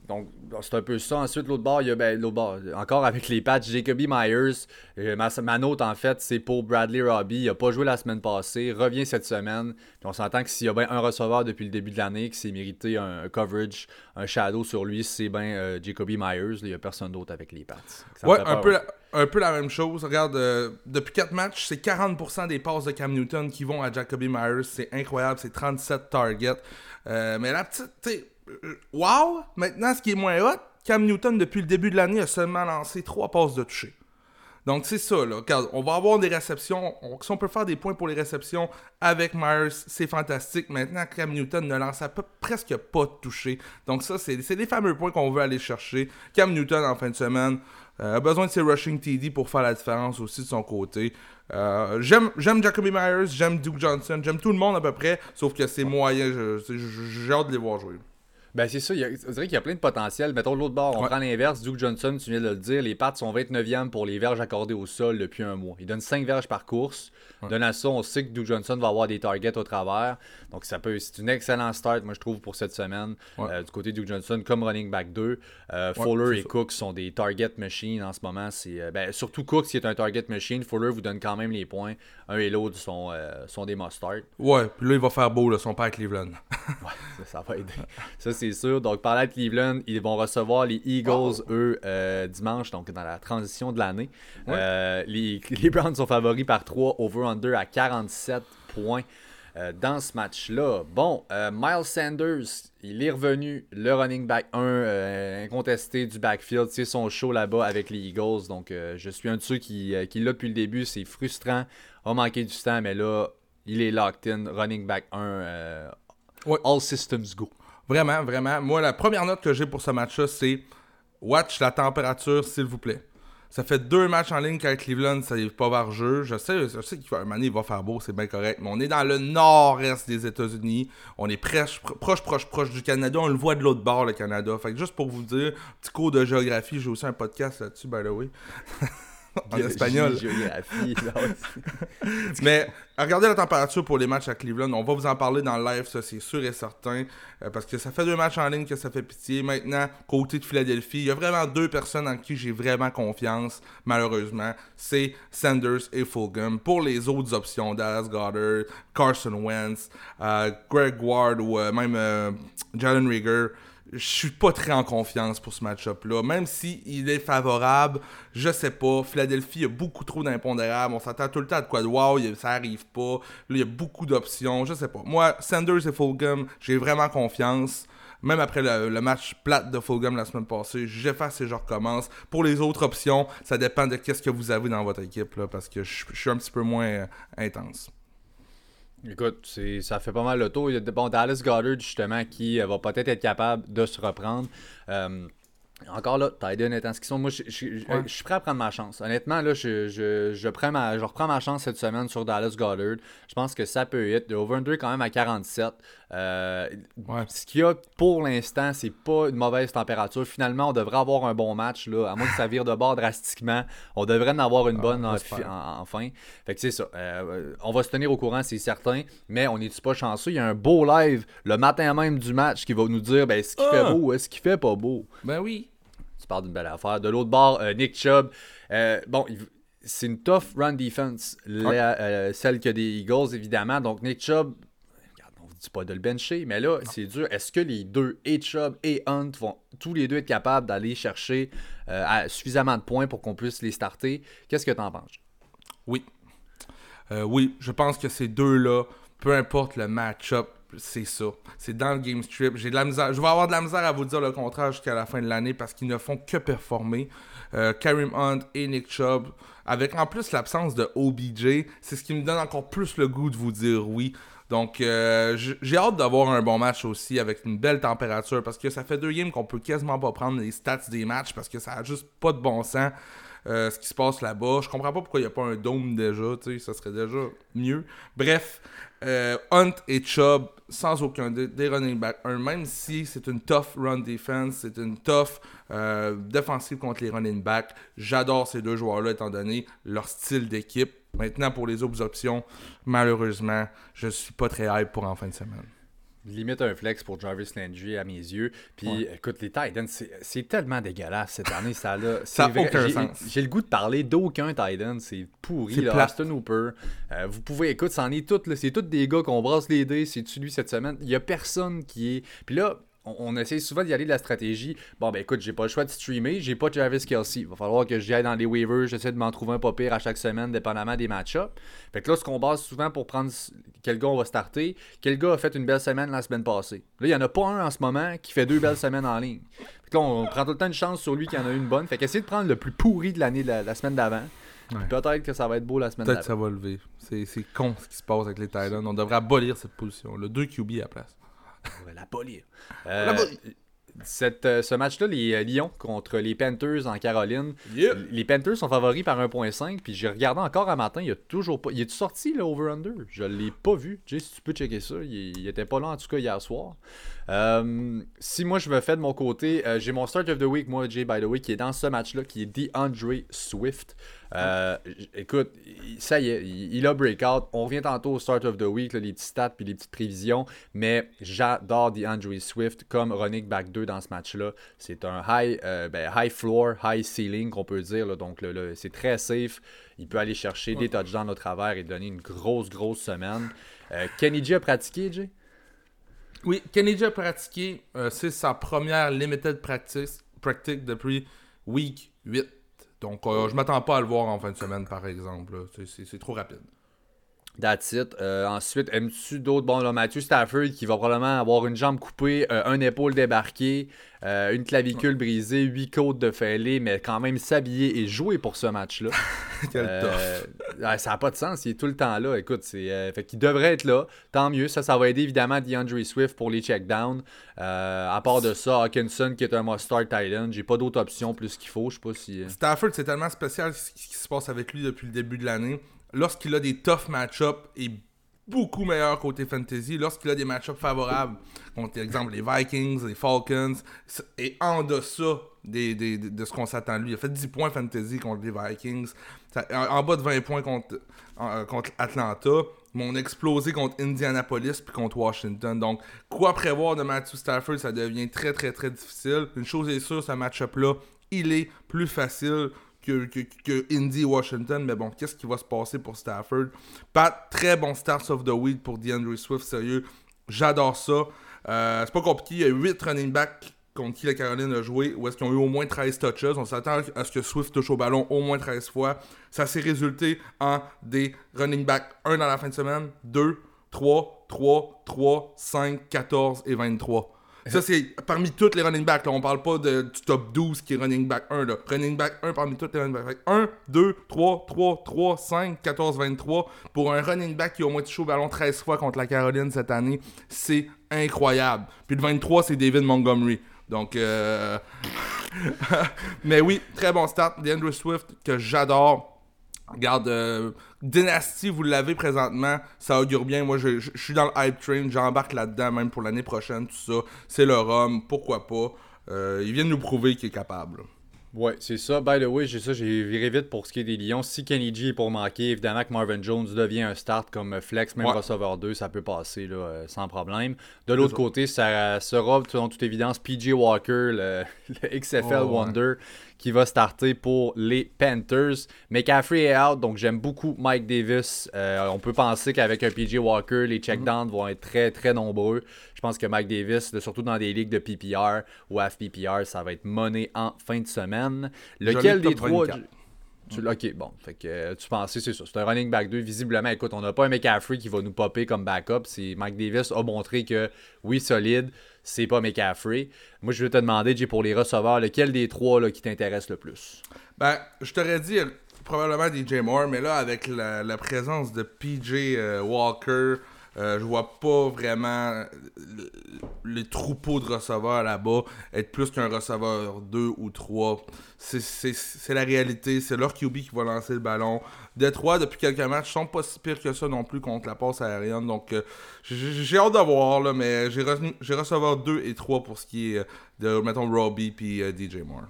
donc, c'est un peu ça. Ensuite, l'autre bord, il y a ben, l'autre bord, encore avec les patchs, Jacoby Myers. Euh, ma, note, en fait, c'est pour Bradley Robbie. Il n'a pas joué la semaine passée, revient cette semaine. Puis on s'entend que s'il y a bien un receveur depuis le début de l'année qui s'est mérité un, coverage, un shadow sur lui, c'est bien euh, Jacoby Myers. Il n'y a personne d'autre avec les Pats. Ouais, un peu, la, un peu la même chose. Regarde, euh, depuis 4 matchs, c'est 40% des passes de Cam Newton qui vont à Jacoby Myers. C'est incroyable, c'est 37 targets. mais la petite, tu wow! Maintenant, ce qui est moins hot, Cam Newton, depuis le début de l'année, a seulement lancé trois passes de toucher. Donc, c'est ça, là. on va avoir des réceptions. si on peut faire des points pour les réceptions avec Myers, c'est fantastique. Maintenant, Cam Newton ne lance presque pas de toucher. Donc, ça, c'est des fameux points qu'on veut aller chercher. Cam Newton, en fin de semaine, euh, a besoin de ses rushing TD pour faire la différence aussi de son côté. Euh, j'aime Jacoby Myers, j'aime Duke Johnson, j'aime tout le monde à peu près, sauf que c'est moyen. J'ai hâte de les voir jouer. Ben, c'est ça. Il y a, on dirait qu'il y a plein de potentiel. Mettons l'autre bord, on prend l'inverse. Duke Johnson, tu viens de le dire, les pattes sont 29e pour les verges accordées au sol depuis un mois. Il donne 5 verges par course. Ouais. à ça, on sait que Duke Johnson va avoir des targets au travers. Donc, ça peut, c'est une excellente start, moi, je trouve, pour cette semaine. Euh, du côté de Duke Johnson, comme running back 2. Euh, Fuller et Cook sont des target machines en ce moment. C'est, euh, ben, surtout Cook, qui est un target machine. Fuller vous donne quand même les points. Un et l'autre sont, sont des must-start. Ouais, puis là, il va faire beau, là, son père Cleveland. ouais, ça, ça, va aider. ça, c'est sûr. Donc, par là, Cleveland, ils vont recevoir les Eagles, eux, dimanche, donc dans la transition de l'année. les, les Browns sont favoris par 3 over-under à 47 points. Euh, dans ce match-là. Bon, euh, Miles Sanders, il est revenu, le running back 1 euh, incontesté du backfield. C'est son show là-bas avec les Eagles. Donc, je suis un de ceux qui, qui l'a depuis le début. C'est frustrant. A manqué du temps, mais là, il est locked in. Running back 1. All systems go. Vraiment, vraiment. Moi, la première note que j'ai pour ce match-là, c'est watch la température, s'il vous plaît. Ça fait deux matchs en ligne qu'avec Cleveland, ça n'est pas vers jeu. Je sais, je sais qu'un moment il va faire beau, c'est bien correct. Mais on est dans le nord-est des États-Unis. On est proche, proche, proche, proche du Canada. On le voit de l'autre bord, le Canada. Fait que juste pour vous dire, petit cours de géographie, j'ai aussi un podcast là-dessus, by the way. <laughs> en espagnol. Mais regardez la température pour les matchs à Cleveland. On va vous en parler dans le live, ça c'est sûr et certain. Euh, parce que ça fait deux matchs en ligne que ça fait pitié. Maintenant, côté de Philadelphie, il y a vraiment deux personnes en qui j'ai vraiment confiance, malheureusement. C'est Sanders et Fulgham. Pour les autres options, Dallas Goddard, Carson Wentz, euh, Greg Ward ou euh, même Jalen Rieger je suis pas très en confiance pour ce match-up-là. Même s'il il est favorable, je sais pas. Philadelphie a beaucoup trop d'impondérables. On s'attend tout le temps à de quoi de wow, ça arrive pas. Là, il y a beaucoup d'options. Je sais pas. Moi, Sanders et Fulgham, j'ai vraiment confiance. Même après le, match plate de Fulgham la semaine passée, j'efface et je recommence. Pour les autres options, ça dépend de qu'est-ce que vous avez dans votre équipe, là, parce que je, suis un petit peu moins euh, intense. Écoute, ça fait pas mal le tour. Il y a bon, Dallas Goddard, justement, qui euh, va peut-être être capable de se reprendre. Euh, encore là, Tyden étant ce qu'ils sont, moi je, suis prêt à prendre ma chance. Honnêtement, là, je, je, prends ma, je reprends ma chance cette semaine sur Dallas Goddard. Je pense que ça peut être. Le over quand même à 47. Euh, ce qu'il y a pour l'instant, c'est pas une mauvaise température. Finalement, on devrait avoir un bon match. Là, à moins que ça vire de bord drastiquement. On devrait en avoir une ah, bonne en, fin. Fait que c'est ça. Euh, on va se tenir au courant, c'est certain. Mais on n'est pas chanceux? Il y a un beau live le matin même du match qui va nous dire ben, ce qui fait ah! beau ou est-ce qui fait pas beau? Ben oui. Tu parles d'une belle affaire. De l'autre bord, euh, Nick Chubb. bon, c'est une tough run defense, celle que des Eagles, évidemment. Donc, Nick Chubb, dis pas de le bencher, mais là, c'est dur. Est-ce que les deux, et Chubb et Hunt, vont tous les deux être capables d'aller chercher euh, suffisamment de points pour qu'on puisse les starter? Qu'est-ce que tu en penses? Oui. Euh, oui, je pense que ces deux-là, peu importe le match-up, c'est ça. C'est dans le game strip. J'ai de la misère. Je vais avoir de la misère à vous dire le contraire jusqu'à la fin de l'année parce qu'ils ne font que performer. Euh, Karim Hunt et Nick Chubb, avec en plus l'absence de OBJ, c'est ce qui me donne encore plus le goût de vous dire oui. Donc, euh, j'ai hâte d'avoir un bon match aussi avec une belle température parce que ça fait deux games qu'on peut quasiment pas prendre les stats des matchs parce que ça a juste pas de bon sens. Euh, ce qui se passe là-bas. Je comprends pas pourquoi il n'y a pas un dôme déjà, tu sais, ça serait déjà mieux. Bref, euh, Hunt et Chubb, sans aucun des running back même si c'est une tough run defense, c'est une tough euh, défensive contre les running backs. J'adore ces deux joueurs-là étant donné leur style d'équipe. Maintenant, pour les autres options, malheureusement, je suis pas très hype pour en fin de semaine limite un flex pour Jarvis Landry à mes yeux. Puis écoute, les Titans, c'est tellement dégueulasse cette année. Ça n'a <laughs> aucun sens. J'ai le goût de parler d'aucun Titan. C'est pourri. Là, Aston Hooper. Euh, vous pouvez, écoute, c'en est tout. C'est tous des gars qu'on brasse les dés. C'est-tu lui cette semaine? Il n'y a personne qui est. Puis là, on, essaie souvent d'y aller de la stratégie. Bon, ben écoute, j'ai pas le choix de streamer, j'ai pas Jarvis Kelsey. Il va falloir que j'y aille dans les waivers, j'essaie de m'en trouver un pas pire à chaque semaine, dépendamment des match-ups. Fait que là, ce qu'on base souvent pour prendre quel gars on va starter, quel gars a fait une belle semaine la semaine passée. Là, il y en a pas un en ce moment qui fait deux belles semaines en ligne. Fait que là, on prend tout le temps une chance sur lui qui en a une bonne. Fait qu'essayer de prendre le plus pourri de l'année la, semaine d'avant. Peut-être que ça va être beau la semaine Peut-être que ça va lever. C'est con ce qui se passe avec les Titans. On devrait abolir cette position. Le 2 QB à la place. La abolir. Euh, cette, euh, ce match-là, les euh, Lions contre les Panthers en Caroline. Les Panthers sont favoris par 1.5. Puis j'ai regardé encore un matin, il a toujours pas. Il est sorti le over-under? Je l'ai pas vu. Jay, si tu peux checker ça, il, il, était pas là en tout cas hier soir. Euh, si moi je me fais de mon côté, j'ai mon start of the week, moi, Jay, by the way, qui est dans ce match-là, qui est DeAndre Swift. Écoute, ça y est, il, a breakout. On revient tantôt au start of the week, les petits stats puis les petites prévisions. Mais j'adore DeAndre Swift comme running back 2 dans ce match-là. C'est un high, euh, ben, high floor, high ceiling qu'on peut dire. Donc c'est très safe. Il peut aller chercher des touchdowns au travers et donner une grosse, grosse semaine. Euh, Kenny G a pratiqué, Jay? Oui, Kenny G a pratiqué. Euh, c'est sa première limited practice, practice depuis week 8. Donc, je m'attends pas à le voir en fin de semaine, par exemple. C'est trop rapide. That's it. Euh, ensuite, aimes-tu d'autres? Bon, là, Matthew Stafford qui va probablement avoir une jambe coupée, euh, un épaule débarqué, euh, une clavicule brisée, huit côtes de fêlée, mais quand même s'habiller et jouer pour ce match-là? <laughs> <laughs> ça n'a pas de sens. Il est tout le temps là. Écoute, c'est, fait qu'il devrait être là. Tant mieux. Ça, ça va aider évidemment DeAndre Swift pour les checkdowns. à part de ça, Hawkinson qui est un must-start tight J'ai pas d'autres options plus qu'il faut. Je sais pas si. Stafford, c'est tellement spécial ce qui se passe avec lui depuis le début de l'année lorsqu'il a des tough match-ups, est beaucoup meilleur côté fantasy. Lorsqu'il a des match-ups favorables, contre, par exemple, les Vikings, les Falcons, et en deçà de ce qu'on s'attend de lui. Il a fait 10 points fantasy contre les Vikings, en, bas de 20 points contre, contre Atlanta. Mais on a explosé contre Indianapolis puis contre Washington. Donc, quoi prévoir de Matthew Stafford, ça devient très, très, très difficile. Une chose est sûre, ce match-up-là, il est plus facile que, Indy Washington. Mais bon, qu'est-ce qui va se passer pour Stafford? Pas très bon start of the week pour DeAndre Swift, sérieux. J'adore ça. Euh, c'est pas compliqué. Il y a 8 running backs contre qui la Caroline a joué, où est-ce qu'ils ont eu au moins 13 touches. On s'attend à ce que Swift touche au ballon au moins 13 fois. Ça s'est résulté en des running backs 1 dans la fin de semaine, 2, 3, 3, 3, 5, 14 et 23. Ça, c'est parmi tous les running backs. Là. On parle pas de, du top 12 qui est running back 1. Là. Running back 1 parmi tous les running backs. 1, 2, 3, 3, 3, 5, 14, 23. Pour un running back qui a au moins touché au ballon 13 fois contre la Caroline cette année, c'est incroyable. Puis le 23, c'est David Montgomery. Donc, euh... <laughs> mais oui, très bon start. DeAndre Swift, que j'adore. Regarde, euh, Dynasty, vous l'avez présentement, ça augure bien. Moi, je, suis dans le hype train, j'embarque là-dedans, même pour l'année prochaine, tout ça. C'est le rhum, pourquoi pas? Euh, il vient de nous prouver qu'il est capable. Ouais, c'est ça. By the way, j'ai ça, j'ai viré vite pour ce qui est des Lions. Si Kenny G est pour manquer, évidemment que Marvin Jones devient un start comme flex, même receveur 2, ça peut passer là, euh, sans problème. De l'autre côté, ça sera, selon toute évidence, PJ Walker, le, <laughs> XFL Wonder, qui va starter pour les Panthers. McCaffrey est out, donc j'aime beaucoup Mike Davis. Euh, on peut penser qu'avec un PJ Walker, les checkdowns vont être très très nombreux. Je pense que Mike Davis, surtout dans des ligues de PPR ou FPPR, ça va être monnaie en fin de semaine. Lequel des trois... Tu, ok, bon. Fait que euh, tu pensais, c'est ça. C'est un running back 2. Visiblement, écoute, on n'a pas un McCaffrey qui va nous popper comme backup. C'est Mike Davis a montré que oui, solide, c'est pas McCaffrey. Moi, je vais te demander, Jay, pour les receveurs, lequel des trois là, qui t'intéresse le plus? Ben, je t'aurais dit euh, probablement DJ Moore, mais là, avec la, présence de PJ euh, Walker. Euh, je vois pas vraiment les troupeaux de receveurs là-bas être plus qu'un receveur 2 ou 3. C'est la réalité. C'est leur QB qui va lancer le ballon. Détroit, depuis quelques matchs, sont pas si pires que ça non plus contre la passe aérienne. Donc, euh, j'ai hâte de voir, là, mais j'ai receveur 2 et 3 pour ce qui est de, mettons, Robbie puis euh, DJ Moore.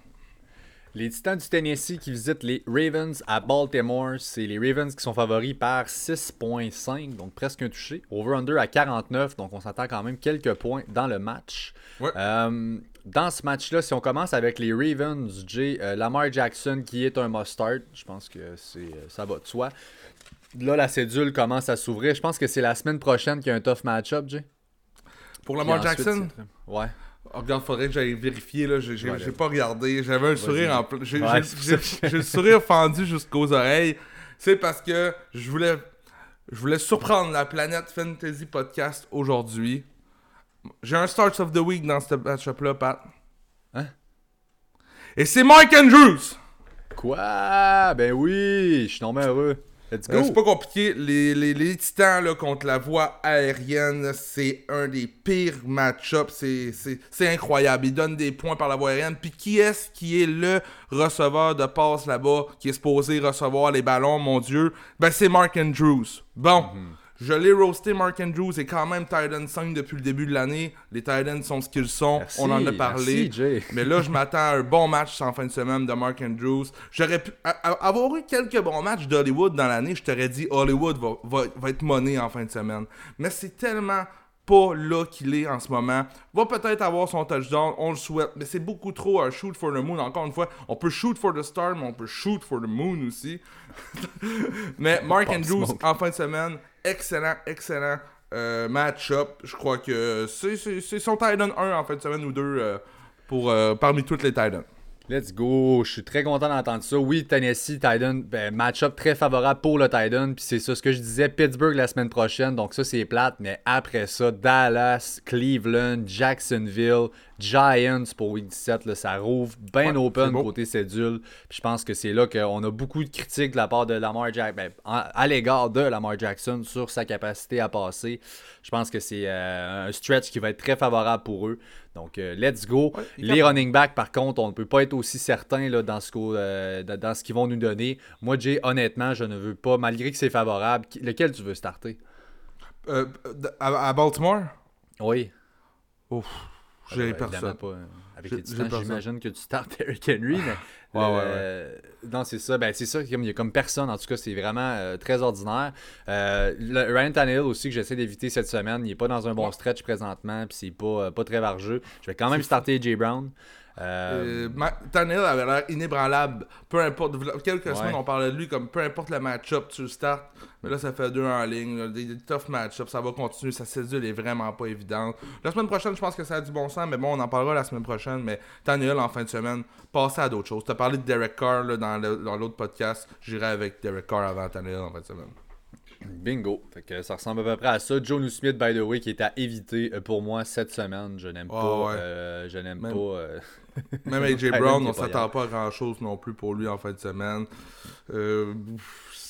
Les Titans du Tennessee qui visitent les Ravens à Baltimore. C'est les Ravens qui sont favoris par 6.5, donc presque un touché. Over-under à 49, donc on s'attend quand même quelques points dans le match. Euh, dans ce match-là, si on commence avec les Ravens, Jay, euh, Lamar Jackson qui est un must-start, je pense que c'est euh, ça va de soi. Là, la cédule commence à s'ouvrir. Je pense que c'est la semaine prochaine qu'il y a un tough match-up, Jay. Pour Lamar Jackson? Ouais. Oh, regarde, faudrait que j'aille vérifier, là. J'ai pas regardé. J'avais un sourire en J'ai le sourire fendu jusqu'aux oreilles. C'est parce que je voulais. Je voulais surprendre la planète Fantasy Podcast aujourd'hui. J'ai un Start of the Week dans ce match-up-là, Pat. Hein? Et c'est Mike Andrews! Quoi? Ben oui, je suis tombé heureux. Euh, c'est pas compliqué. Les, les, les Titans là, contre la voie aérienne, c'est un des pires match-ups. C'est incroyable. Ils donnent des points par la voie aérienne. Puis qui est-ce qui est le receveur de passe là-bas qui est supposé recevoir les ballons, mon Dieu? Ben c'est Mark Andrews. Bon. Mhm. Je l'ai roasté, Mark Andrews, et quand même Titan 5 depuis le début de l'année. Les Titans sont ce qu'ils sont, on en a parlé. <laughs> mais là, je m'attends à un bon match en fin de semaine de Mark Andrews. J'aurais pu avoir eu quelques bons matchs d'Hollywood dans l'année, je t'aurais dit Hollywood va, va, être monnaie en fin de semaine. Mais c'est tellement pas là qu'il est en ce moment. Va peut-être avoir son touchdown, on le souhaite, mais c'est beaucoup trop un shoot for the moon. Encore une fois, on peut shoot for the star, mais on peut shoot for the moon aussi. <laughs> mais Mark Andrews en fin de semaine, excellent, excellent euh, match-up. Je crois que c'est son Titan 1 en de semaine ou 2 euh, pour, euh, parmi toutes les Titans. Let's go. Je suis très content d'entendre ça. Oui, Tennessee, Titan, ben, match-up très favorable pour le Titan. Puis c'est ça ce que je disais. Pittsburgh la semaine prochaine. Donc ça, c'est plate. Mais après ça, Dallas, Cleveland, Jacksonville, Giants pour Week 17. Là, ça rouvre bien open côté cédule. Puis je pense que c'est là qu'on a beaucoup de critiques de la part de Lamar Jackson, ben, à l'égard de Lamar Jackson sur sa capacité à passer. Je pense que c'est euh, un stretch qui va être très favorable pour eux. Donc, euh, let's go. les running backs, par contre, on ne peut pas être aussi certain là, dans ce euh, dans ce qu'ils vont nous donner. Moi, Jay, honnêtement, je ne veux pas, malgré que c'est favorable, lequel tu veux starter? À, Baltimore? Oui. Ouf. J'ai personne. Pas, avec les titans, j'imagine que tu startes <laughs> Eric Henry, mais. <laughs> ouais, ouais, euh, Non, c'est ça. Ben, c'est ça. Il y a comme personne. En tout cas, c'est vraiment euh, très ordinaire. Euh, Ryan Tannehill aussi, que j'essaie d'éviter cette semaine. Il n'est pas dans un bon stretch présentement. Puis c'est pas, pas très vargeux. Je vais quand même starter Jay Brown. Euh... Tannehill avait l'air inébranlable. Peu importe. Quelques semaines, on parlait de lui comme peu importe le match-up, tu le starts. Mais là, ça fait deux en ligne. Des, tough match-up. Ça va continuer. Sa cédule est vraiment pas évidente. La semaine prochaine, je pense que ça a du bon sens. Mais bon, on en parlera la semaine prochaine. Mais Tannehill en fin de semaine, passer à d'autres choses. Tu as parlé de Derek Carr dans l'autre podcast. J'irai avec Derek Carr avant Tannehill en fin de semaine. Bingo. Fait que ça ressemble à peu près à ça. Joe Smith, by the way, qui est à éviter euh, pour moi cette semaine. Je n'aime ah, pas. Euh, je n'aime pas. Euh, même AJ Brown, on s'attend pas à grand chose non plus pour lui en fin de semaine.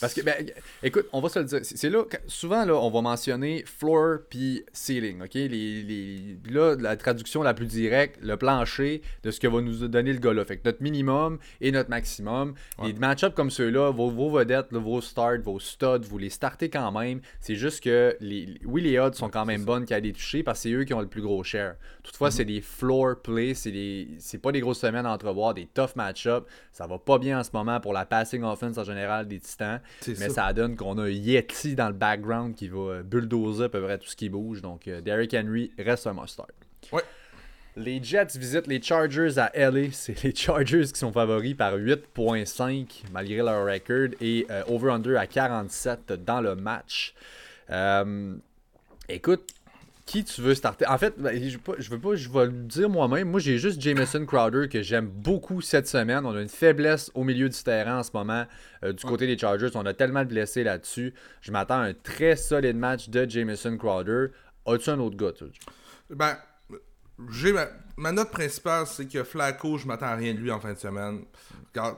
Parce que, ben, écoute, on va se le dire. C'est là, souvent, là, on va mentionner floor puis ceiling, OK? Les, les, là, la traduction la plus directe, le plancher de ce que va nous donner le gars là. Fait que notre minimum et notre maximum. Les match-ups comme ceux-là, vos, vos vedettes, vos starts, vos studs, vous les startez quand même. C'est juste que, les, oui, les odds sont quand même bonnes qu'à les toucher parce que c'est eux qui ont le plus gros share. Toutefois, c'est mhm. des floor plays, c'est pas des grosses semaines à entrevoir, des tough match-ups. Ça va pas bien en ce moment pour la passing offense en général des Titans. Mais ça. donne qu'on a un Yeti dans le background qui va bulldozer à peu près tout ce qui bouge. Donc, euh, Derrick Henry reste un. Ouais. Les Jets visitent les Chargers à LA. <laughs> C'est les Chargers qui sont favoris par 8.5 malgré leur record et euh, over-under à 47 dans le match. Euh, écoute, qui tu veux starter En fait, ben, je, veux pas, je vais le dire moi-même. Moi, j'ai juste Jameson Crowder que j'aime beaucoup cette semaine. On a une faiblesse au milieu du terrain en ce moment euh, du côté des Chargers. On a tellement de blessés là-dessus. Je m'attends à un très solide match de Jameson Crowder. As-tu un autre gars, toi? Ben, j'ai ma, note principale, c'est que Flacco, je m'attends à rien de lui en fin de semaine.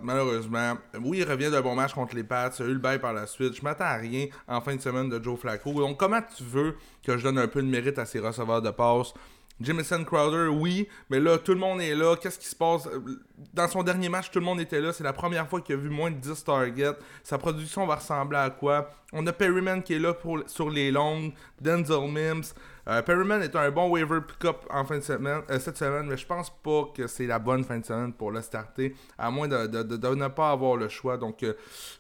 malheureusement, oui, il revient d'un bon match contre les Pats, il a eu le bail par la suite. Je m'attends à rien en fin de semaine de Joe Flacco. Donc, comment tu veux que je donne un peu de mérite à ses receveurs de passe? Jameson Crowder, oui, mais là, tout le monde est là. Qu'est-ce qui se passe? Dans son dernier match, tout le monde était là. C'est la première fois qu'il a vu moins de 10 targets. Sa production va ressembler à quoi? On a Perryman qui est là sur les longues, Denzel Mims. Euh, Perryman est un bon waiver pick-up en fin de semaine, euh, cette semaine, mais je pense pas que c'est la bonne fin de semaine pour le starter, à moins de, ne pas avoir le choix. Donc, euh,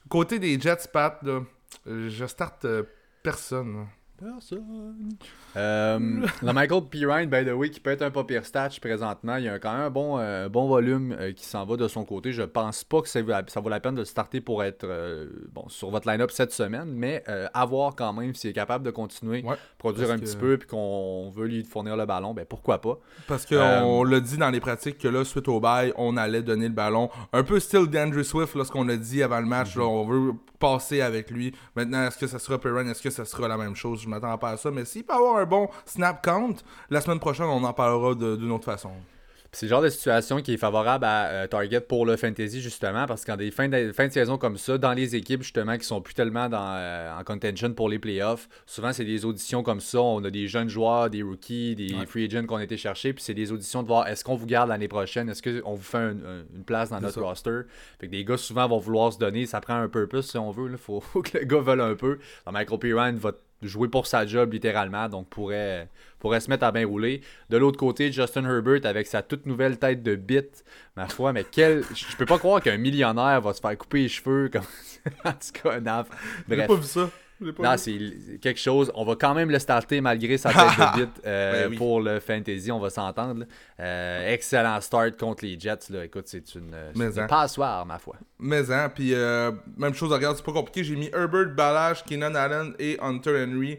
côté des Jets, Pat, je starte personne. Personne. Euh, le Michael Pirine, by the way, qui peut être un pas pire stat présentement. Il y a quand même un bon, euh, bon volume euh, qui s'en va de son côté. Je pense pas que ça, vaut la peine de le starter pour être bon, sur votre line-up cette semaine, mais à voir quand même s'il est capable de continuer, produire un petit peu, puis qu'on veut lui fournir le ballon, ben pourquoi pas. Parce qu'on l'a dit dans les pratiques que là, suite au bail, on allait donner le ballon. Un peu style d'Andrew Swift, lorsqu'on l'a dit avant le match, là, on veut passer avec lui. Maintenant, est-ce que ça sera Perrin, est-ce que ça sera la même chose? M'attends pas à ça, mais s'il peut avoir un bon snap count, la semaine prochaine, on en parlera d'une autre façon. C'est le genre de situation qui est favorable à euh, Target pour le fantasy, justement, parce qu'en des fins de, fin de saison comme ça, dans les équipes, justement, qui sont plus tellement dans, euh, en contention pour les playoffs, souvent, c'est des auditions comme ça. On a des jeunes joueurs, des rookies, des free agents qu'on a été chercher, puis c'est des auditions de voir est-ce qu'on vous garde l'année prochaine, est-ce qu'on vous fait une place dans notre roster? Fait que des gars, souvent, vont vouloir se donner, ça prend un purpose, si on veut. Il <laughs> faut, que le gars veuille un peu. Michael Piran va jouer pour sa job littéralement, donc pourrait, pourrait se mettre à bien rouler. De l'autre côté, Justin Herbert avec sa toute nouvelle tête de bite, ma foi, mais quel. Je peux pas croire qu'un millionnaire va se faire couper les cheveux comme. <laughs> en tout cas, Bref. pas vu ça. Non, c'est quelque chose. On va quand même le starter malgré sa tête de <laughs> bite euh, ben pour le fantasy, on va s'entendre. Euh, excellent start contre les Jets. Là. Écoute, c'est une, une hein. passoire, ma foi. Mais hein, puis euh, même chose, regarde, c'est pas compliqué. J'ai mis Herbert, Balash, Keenan Allen et Hunter Henry.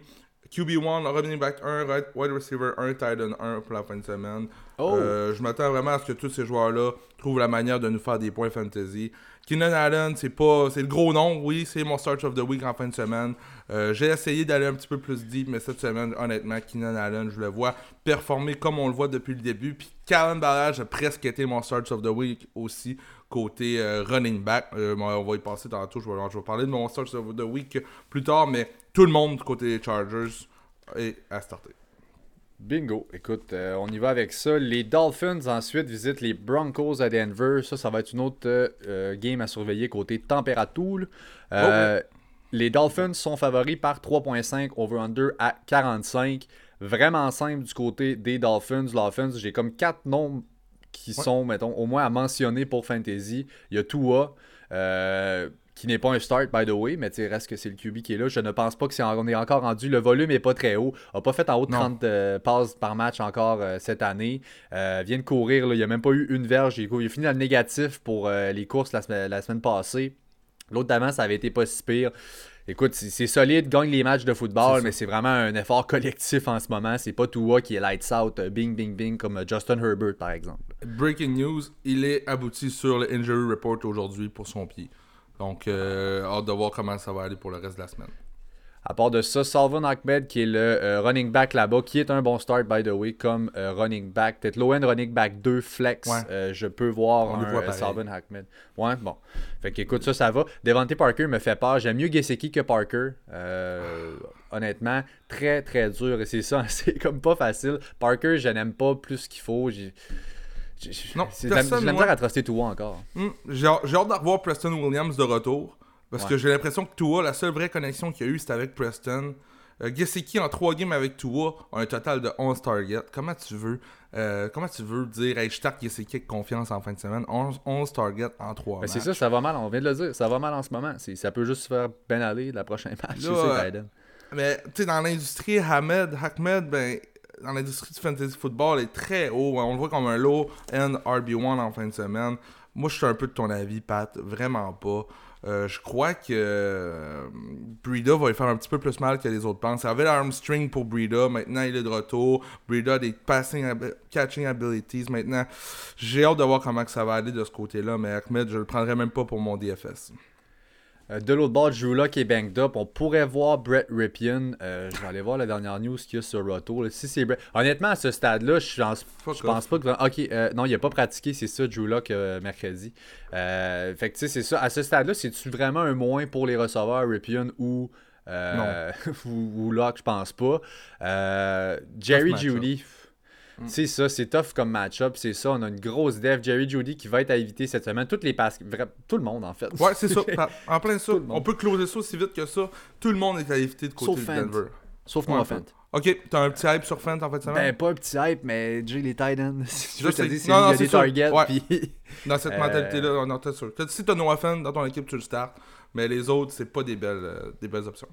QB1, running back 1, wide receiver 1, tight end 1 pour la fin de semaine. Oh. je m'attends vraiment à ce que tous ces joueurs-là trouvent la manière de nous faire des points fantasy. Keenan Allen, c'est pas. C'est le gros nom, oui, c'est mon start of the week en fin de semaine. Euh, j'ai essayé d'aller un petit peu plus deep, mais cette semaine, honnêtement, Keenan Allen, je le vois performer comme on le voit depuis le début. Puis Callan Ballage a presque été mon start of the week aussi, côté euh, running back. Euh, on va y passer tantôt, je vais, je vais parler de mon start of the week plus tard, mais tout le monde côté des Chargers est à starter. Bingo. Écoute, euh, on y va avec ça. Les Dolphins ensuite visitent les Broncos à Denver. Ça, ça va être une autre euh, game à surveiller côté température. Euh, oh, les Dolphins sont favoris par 3.5 over-under à 45. Vraiment simple du côté des Dolphins. Dolphins, j'ai comme quatre noms qui sont, mettons, au moins à mentionner pour Fantasy. Il y a Tua qui n'est pas un start, by the way, mais tu reste que c'est le QB qui est là. Je ne pense pas que c'est on est encore rendu. Le volume n'est pas très haut. A pas fait en haut de 30 euh, passes par match encore euh, cette année. Euh, vient de courir, là, il n'a même pas eu une verge. Il, a fini dans le négatif pour les courses la, semaine passée. L'autre d'avant, ça avait été pas si pire. Écoute, c'est solide, gagne les matchs de football, mais c'est vraiment un effort collectif en ce moment. C'est pas Tua qui est lights out, bing, bing, bing, comme Justin Herbert, par exemple. Breaking news, il est abouti sur le injury report aujourd'hui pour son pied. Donc, euh, hâte de voir comment ça va aller pour le reste de la semaine. À part de ça, Salvan Ahmed, qui est le euh, running back là-bas, qui est un bon start, by the way, comme euh, running back. Peut-être low running back 2 flex. je peux voir un, Salvan Ahmed. Ouais, bon. Fait qu'écoute, ça, ça va. Devante Parker me fait peur. J'aime mieux Gesicki que Parker. honnêtement, très, très dur. Et c'est ça, <laughs> c'est comme pas facile. Parker, je n'aime pas plus qu'il faut. Non, j'ai la à truster Tua encore. Hmm, j'ai hâte de revoir Preston Williams de retour. Parce que j'ai l'impression que Tua, la seule vraie connexion qu'il y a eu, c'était avec Preston. Euh, Gesicki en 3 games avec Tua a un total de 11 targets. Comment tu veux euh, comment tu veux dire hey, je Gesicki avec confiance en fin de semaine? 11, targets en 3 ben C'est ça, ça va mal. On vient de le dire. Ça va mal en ce moment. Ça peut juste se faire bien aller la prochaine <laughs> match. mais tu sais, dans l'industrie, Hamed, Ahmed, ben dans l'industrie du fantasy football est très haut. On le voit comme un low-end RB1 en fin de semaine. Moi, je suis un peu de ton avis, Pat. Vraiment pas. Euh, je crois que euh, Breda va lui faire un petit peu plus mal que les autres pensent. Il avait l'armstring pour Breda, maintenant il est de retour. Breda a des passing catching abilities. Maintenant, j'ai hâte de voir comment que ça va aller de ce côté-là, mais Ahmed, je le prendrai même pas pour mon DFS. Euh, de l'autre bord, Drew Lock est banked up. On pourrait voir Brett Ripien. Euh, je vais aller voir la dernière news qu'il y a sur Roto. Si c'est Honnêtement, à ce stade-là, je pense, je pense pas que. Ok, euh, non, il a pas pratiqué, c'est ça, Drew Lock, mercredi. fait que tu sais, c'est ça. À ce stade-là, c'est-tu vraiment un moins pour les receveurs, Ripien ou. <laughs> ou, ou Locke, je pense pas. Jerry Judy. Mm. C'est ça, c'est tough comme match-up. C'est ça, on a une grosse dev. Jerry Judy qui va être à éviter cette semaine. Toutes les passes. Tout le monde, en fait. Ouais, c'est ça. <laughs> En plein ça. On peut closer ça aussi vite que ça. Tout le monde est à éviter de côté de Denver. Sauf moi, Fent. Ok, t'as un petit hype sur Fent en fait, Ben, pas un petit hype, mais Jay les Titans. <laughs> je te y a des targets. Puis... <laughs> Dans cette euh, mentalité-là, on est sûr. Si t'as Noah Fent dans ton équipe, tu le starts. Mais les autres, c'est pas des belles, euh, des belles options.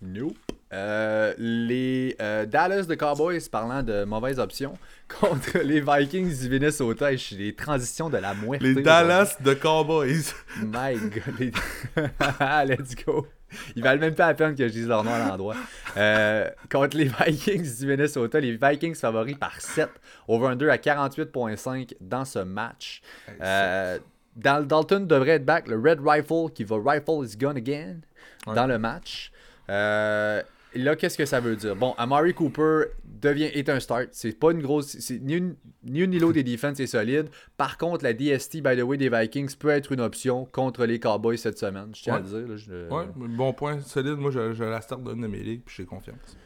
Nope. Euh, les euh, Dallas de Cowboys, parlant de mauvaises options, <laughs> contre les Vikings du Minnesota, les transitions de la moitié. Les Dallas de Cowboys. <laughs> My God. <laughs> Let's go. Ils valent même pas la peine que je dise leur nom à l'endroit. Euh, contre les Vikings du Minnesota, les Vikings favoris par 7, over-under à 48.5 dans ce match. Dalton devrait être back, le Red Rifle qui va rifle his gun again dans le match. Euh, là, qu'est-ce que ça veut dire? Bon, Amari Cooper devient, est un start. C'est pas une grosse. Ni, une, ni une des defenses est solide. Par contre, la DST, by the way, des Vikings peut être une option contre les Cowboys cette semaine. Je tiens à le dire. Ouais, bon point. Solide. Moi, je, la start d'une de mes ligues, puis j'ai confiance.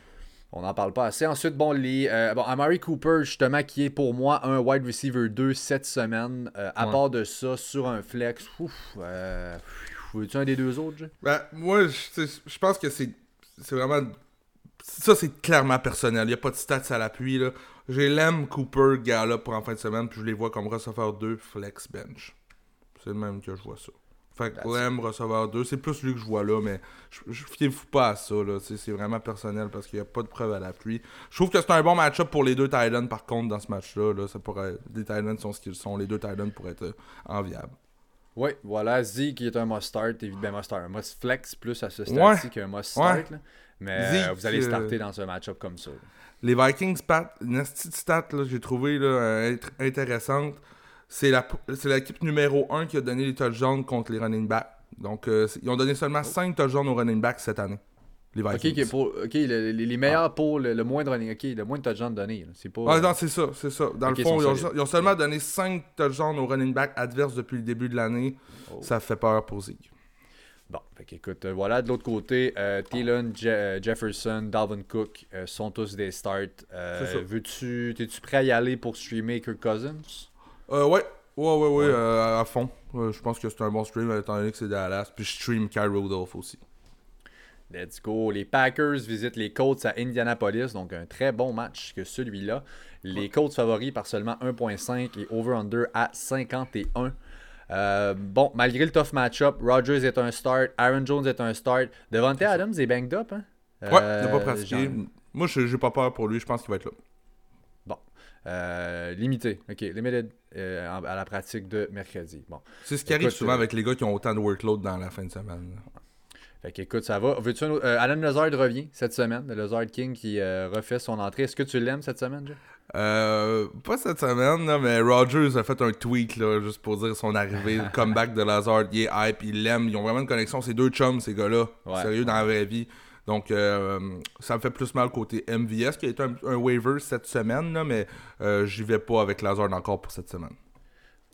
On n'en parle pas assez. Ensuite, bon, les, euh, bon, Amari Cooper, justement, qui est pour moi un wide receiver 2 cette semaine. Euh, à part de ça, sur un flex, ouf, veux-tu un des deux autres, Ben, moi, je pense que c'est vraiment. Ça, c'est clairement personnel. Il n'y a pas de stats à l'appui. J'ai Lem, Cooper, Gala pour en fin de semaine, puis je les vois comme receveur 2, flex bench. C'est le même que je vois ça. Fait que Lem, receveur 2, c'est plus lui que je vois là, mais je, ne fous pas à ça. C'est vraiment personnel parce qu'il n'y a pas de preuve à l'appui. Je trouve que c'est un bon match-up pour les deux Titans, par contre, dans ce match-là. Là, ça pourrait, les Titans sont ce qu'ils sont. Les deux Titans pourraient être enviables. Oui, voilà, Z qui est un must-start, évidemment, must-start. Un must-flex plus à ce stade-ci qu'un must-start. Mais euh, vous allez starter dans un match-up comme ça. Les Vikings, Pat, une petite stat que j'ai trouvé là, euh, intéressante. C'est l'équipe numéro 1 qui a donné les touchdowns contre les running backs. Donc, euh, ils ont donné seulement 5 touchdowns aux running backs cette année. Ok, les, meilleurs pour le, moins de running, ok, le moins de touchdowns donnés. C'est pas. Ah, non, c'est ça, c'est ça. Dans le fond, ils ont, seulement donné 5 touchdowns au running back adverse depuis le début de l'année. Oh. Ça fait peur pour Zig. Bon, fait écoute, euh, voilà, de l'autre côté, euh, euh, Jefferson, Dalvin Cook sont tous des starts. Veux-tu, es-tu prêt à y aller pour streamer Kirk Cousins? Euh, ouais, ouais, ouais, ouais, à fond. je pense que c'est un bon stream étant donné que c'est Dallas. Puis je stream Kyle Rudolph aussi. Let's go. Les Packers visitent les Colts à Indianapolis, donc un très bon match que celui-là. Les Colts favoris par seulement 1.5 et over-under à 51. Euh, bon, malgré le tough match-up, Rodgers est un start, Aaron Jones est un start. Devante Adams est banged up. Hein? Ouais, il n'a pas pratiqué. Moi, je n'ai pas peur pour lui. Je pense qu'il va être là. Bon. Euh, limité. OK. Limited euh, à la pratique de mercredi. Bon. C'est ce qui arrive souvent avec les gars qui ont autant de workload dans la fin de semaine. Fait qu'écoute, ça va. Veux-tu euh, Alan Lazard revient cette semaine, le Lazard King qui euh, refait son entrée. Est-ce que tu l'aimes cette semaine, Jeff? Euh, pas cette semaine, mais Rogers a fait un tweet là, juste pour dire son arrivée, le <laughs> comeback de Lazard. Il est hype, il l'aime. Ils ont vraiment une connexion. C'est deux chums, ces gars-là. Sérieux, dans la vraie vie. Donc, euh, ça me fait plus mal côté MVS, qui a été un, waiver cette semaine, là, mais j'y vais pas avec Lazard encore pour cette semaine.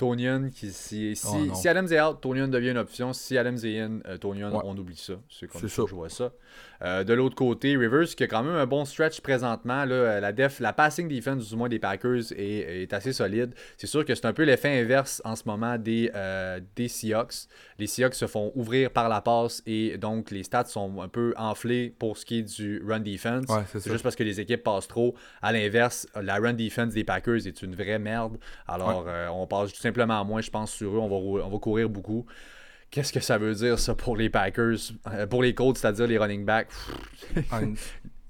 Tonian, qui, si, si, oh, si Adams est out, Tonian devient une option. Si Adams est in, euh, Tonian, on oublie ça. C'est comme ça que je vois ça. Euh, de l'autre côté, Rivers, qui a quand même un bon stretch présentement. Là, euh, la, def, la passing defense, du moins des Packers, est, est assez solide. C'est sûr que c'est un peu l'effet inverse en ce moment des, des Seahawks. Les Seahawks se font ouvrir par la passe et donc les stats sont un peu enflés pour ce qui est du run defense. c'est juste parce que les équipes passent trop. À l'inverse, la run defense des Packers est une vraie merde. Alors, on passe tout simplement à moins, je pense, sur eux. On va, on va courir beaucoup. Qu'est-ce que ça veut dire, ça, pour les Packers, euh, pour les Colts, c'est-à-dire les running backs? <laughs>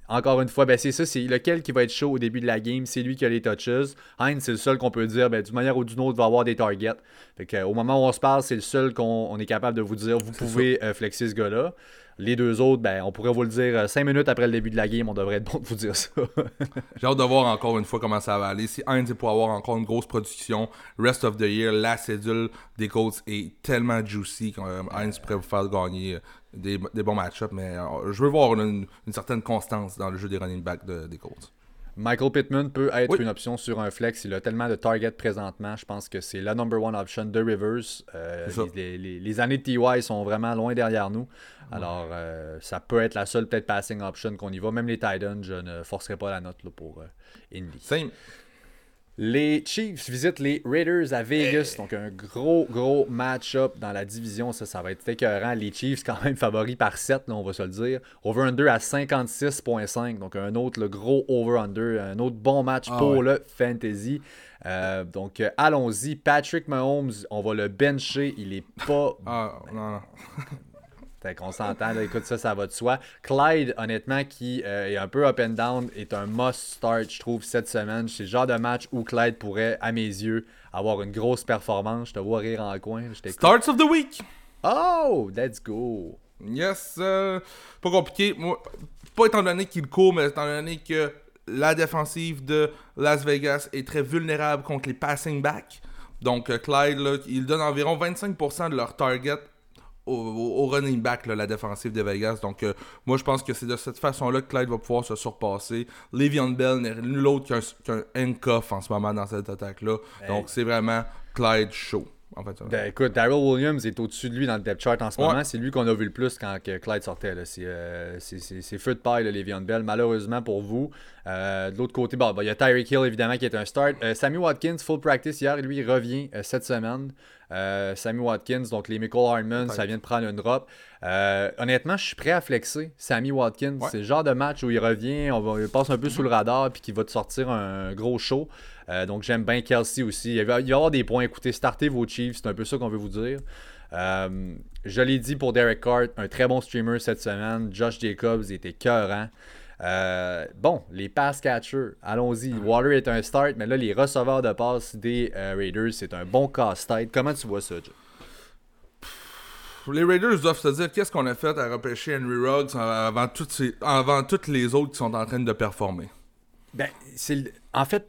Encore une fois, ben c'est ça, c'est lequel qui va être chaud au début de la game, c'est lui qui a les touches. Heinz, c'est le seul qu'on peut dire, ben, d'une manière ou d'une autre, va avoir des targets. Fait que, au moment où on se parle, c'est le seul qu'on est capable de vous dire, vous pouvez euh, flexer ce gars-là. Les deux autres, ben, on pourrait vous le dire 5 euh, minutes après le début de la game, on devrait être bon de vous dire ça. <laughs> J'ai hâte de voir encore une fois comment ça va aller. Si Heinz est avoir encore une grosse production, rest of the year, la cédule des Colts est tellement juicy qu'Heinz Heinz pourrait vous faire gagner des, bons match-ups. Mais je veux voir une, certaine constance dans le jeu des running backs des Colts. Michael Pittman peut être une option sur un flex. Il a tellement de targets présentement. Je pense que c'est la number one option de Rivers. Euh, les, années de TY sont vraiment loin derrière nous. Alors, euh, ça peut être la seule peut-être passing option qu'on y va. Même les Titans, je ne forcerai pas la note pour euh, Indy. Same. Les Chiefs visitent les Raiders à Vegas. Donc, un gros, gros match-up dans la division. Ça, ça va être écœurant. Les Chiefs, quand même, favoris par 7, on va se le dire. Over-under à 56,5. Donc, un autre le gros over-under. Un autre bon match ah pour le fantasy. Euh, donc, allons-y. Patrick Mahomes, on va le bencher. Il est pas. Ah, non, non. <laughs> Fait qu'on s'entend, écoute ça, ça va de soi. Clyde, honnêtement, qui euh, est un peu up and down, est un must start, je trouve, cette semaine. C'est le genre de match où Clyde pourrait, à mes yeux, avoir une grosse performance. Je te vois rire en coin. Starts of the week! Oh, let's go! Yes, euh, pas compliqué. Moi, pas étant donné qu'il court, mais étant donné que la défensive de Las Vegas est très vulnérable contre les passing backs. Donc, euh, Clyde, là, il donne environ 25% de leur target au, running back, la défensive de Vegas. Donc, euh, moi, je pense que c'est de cette façon-là que Clyde va pouvoir se surpasser. Le'Veon Bell n'est nul autre qu'un handcuff en ce moment dans cette attaque-là. Donc, c'est vraiment Clyde show. En fait, ben, écoute, Daryl Williams est au-dessus de lui dans le depth chart en ce moment. C'est lui qu'on a vu le plus quand Clyde sortait. Euh, c'est feu de paille, Le'Veon Bell. Malheureusement pour vous. Euh, de l'autre côté, il y a Tyreek Hill évidemment qui est un start. Sammy Watkins, full practice hier, lui, revient cette semaine. Euh, Sammy Watkins, donc les Michael Hardman, ça vient de prendre une drop. Euh, honnêtement, je suis prêt à flexer Sammy Watkins. C'est le genre de match où il revient, on va, il passe un peu sous le radar, puis qu'il va te sortir un gros show. Euh, donc j'aime bien Kelsey aussi. Il va, y avoir des points. Écoutez, startez vos Chiefs, c'est un peu ça qu'on veut vous dire. je l'ai dit pour Derek Carr, un très bon streamer cette semaine. Josh Jacobs était cœurant. Euh, bon, les pass catchers, allons-y. Water est un start, mais là, les receveurs de passe des euh, Raiders, c'est un bon casse-tête. Comment tu vois ça, Joe? Les Raiders doivent se dire qu'est-ce qu'on a fait à repêcher Henry Ruggs avant toutes, avant toutes les autres qui sont en train de performer? Ben, c'est en fait,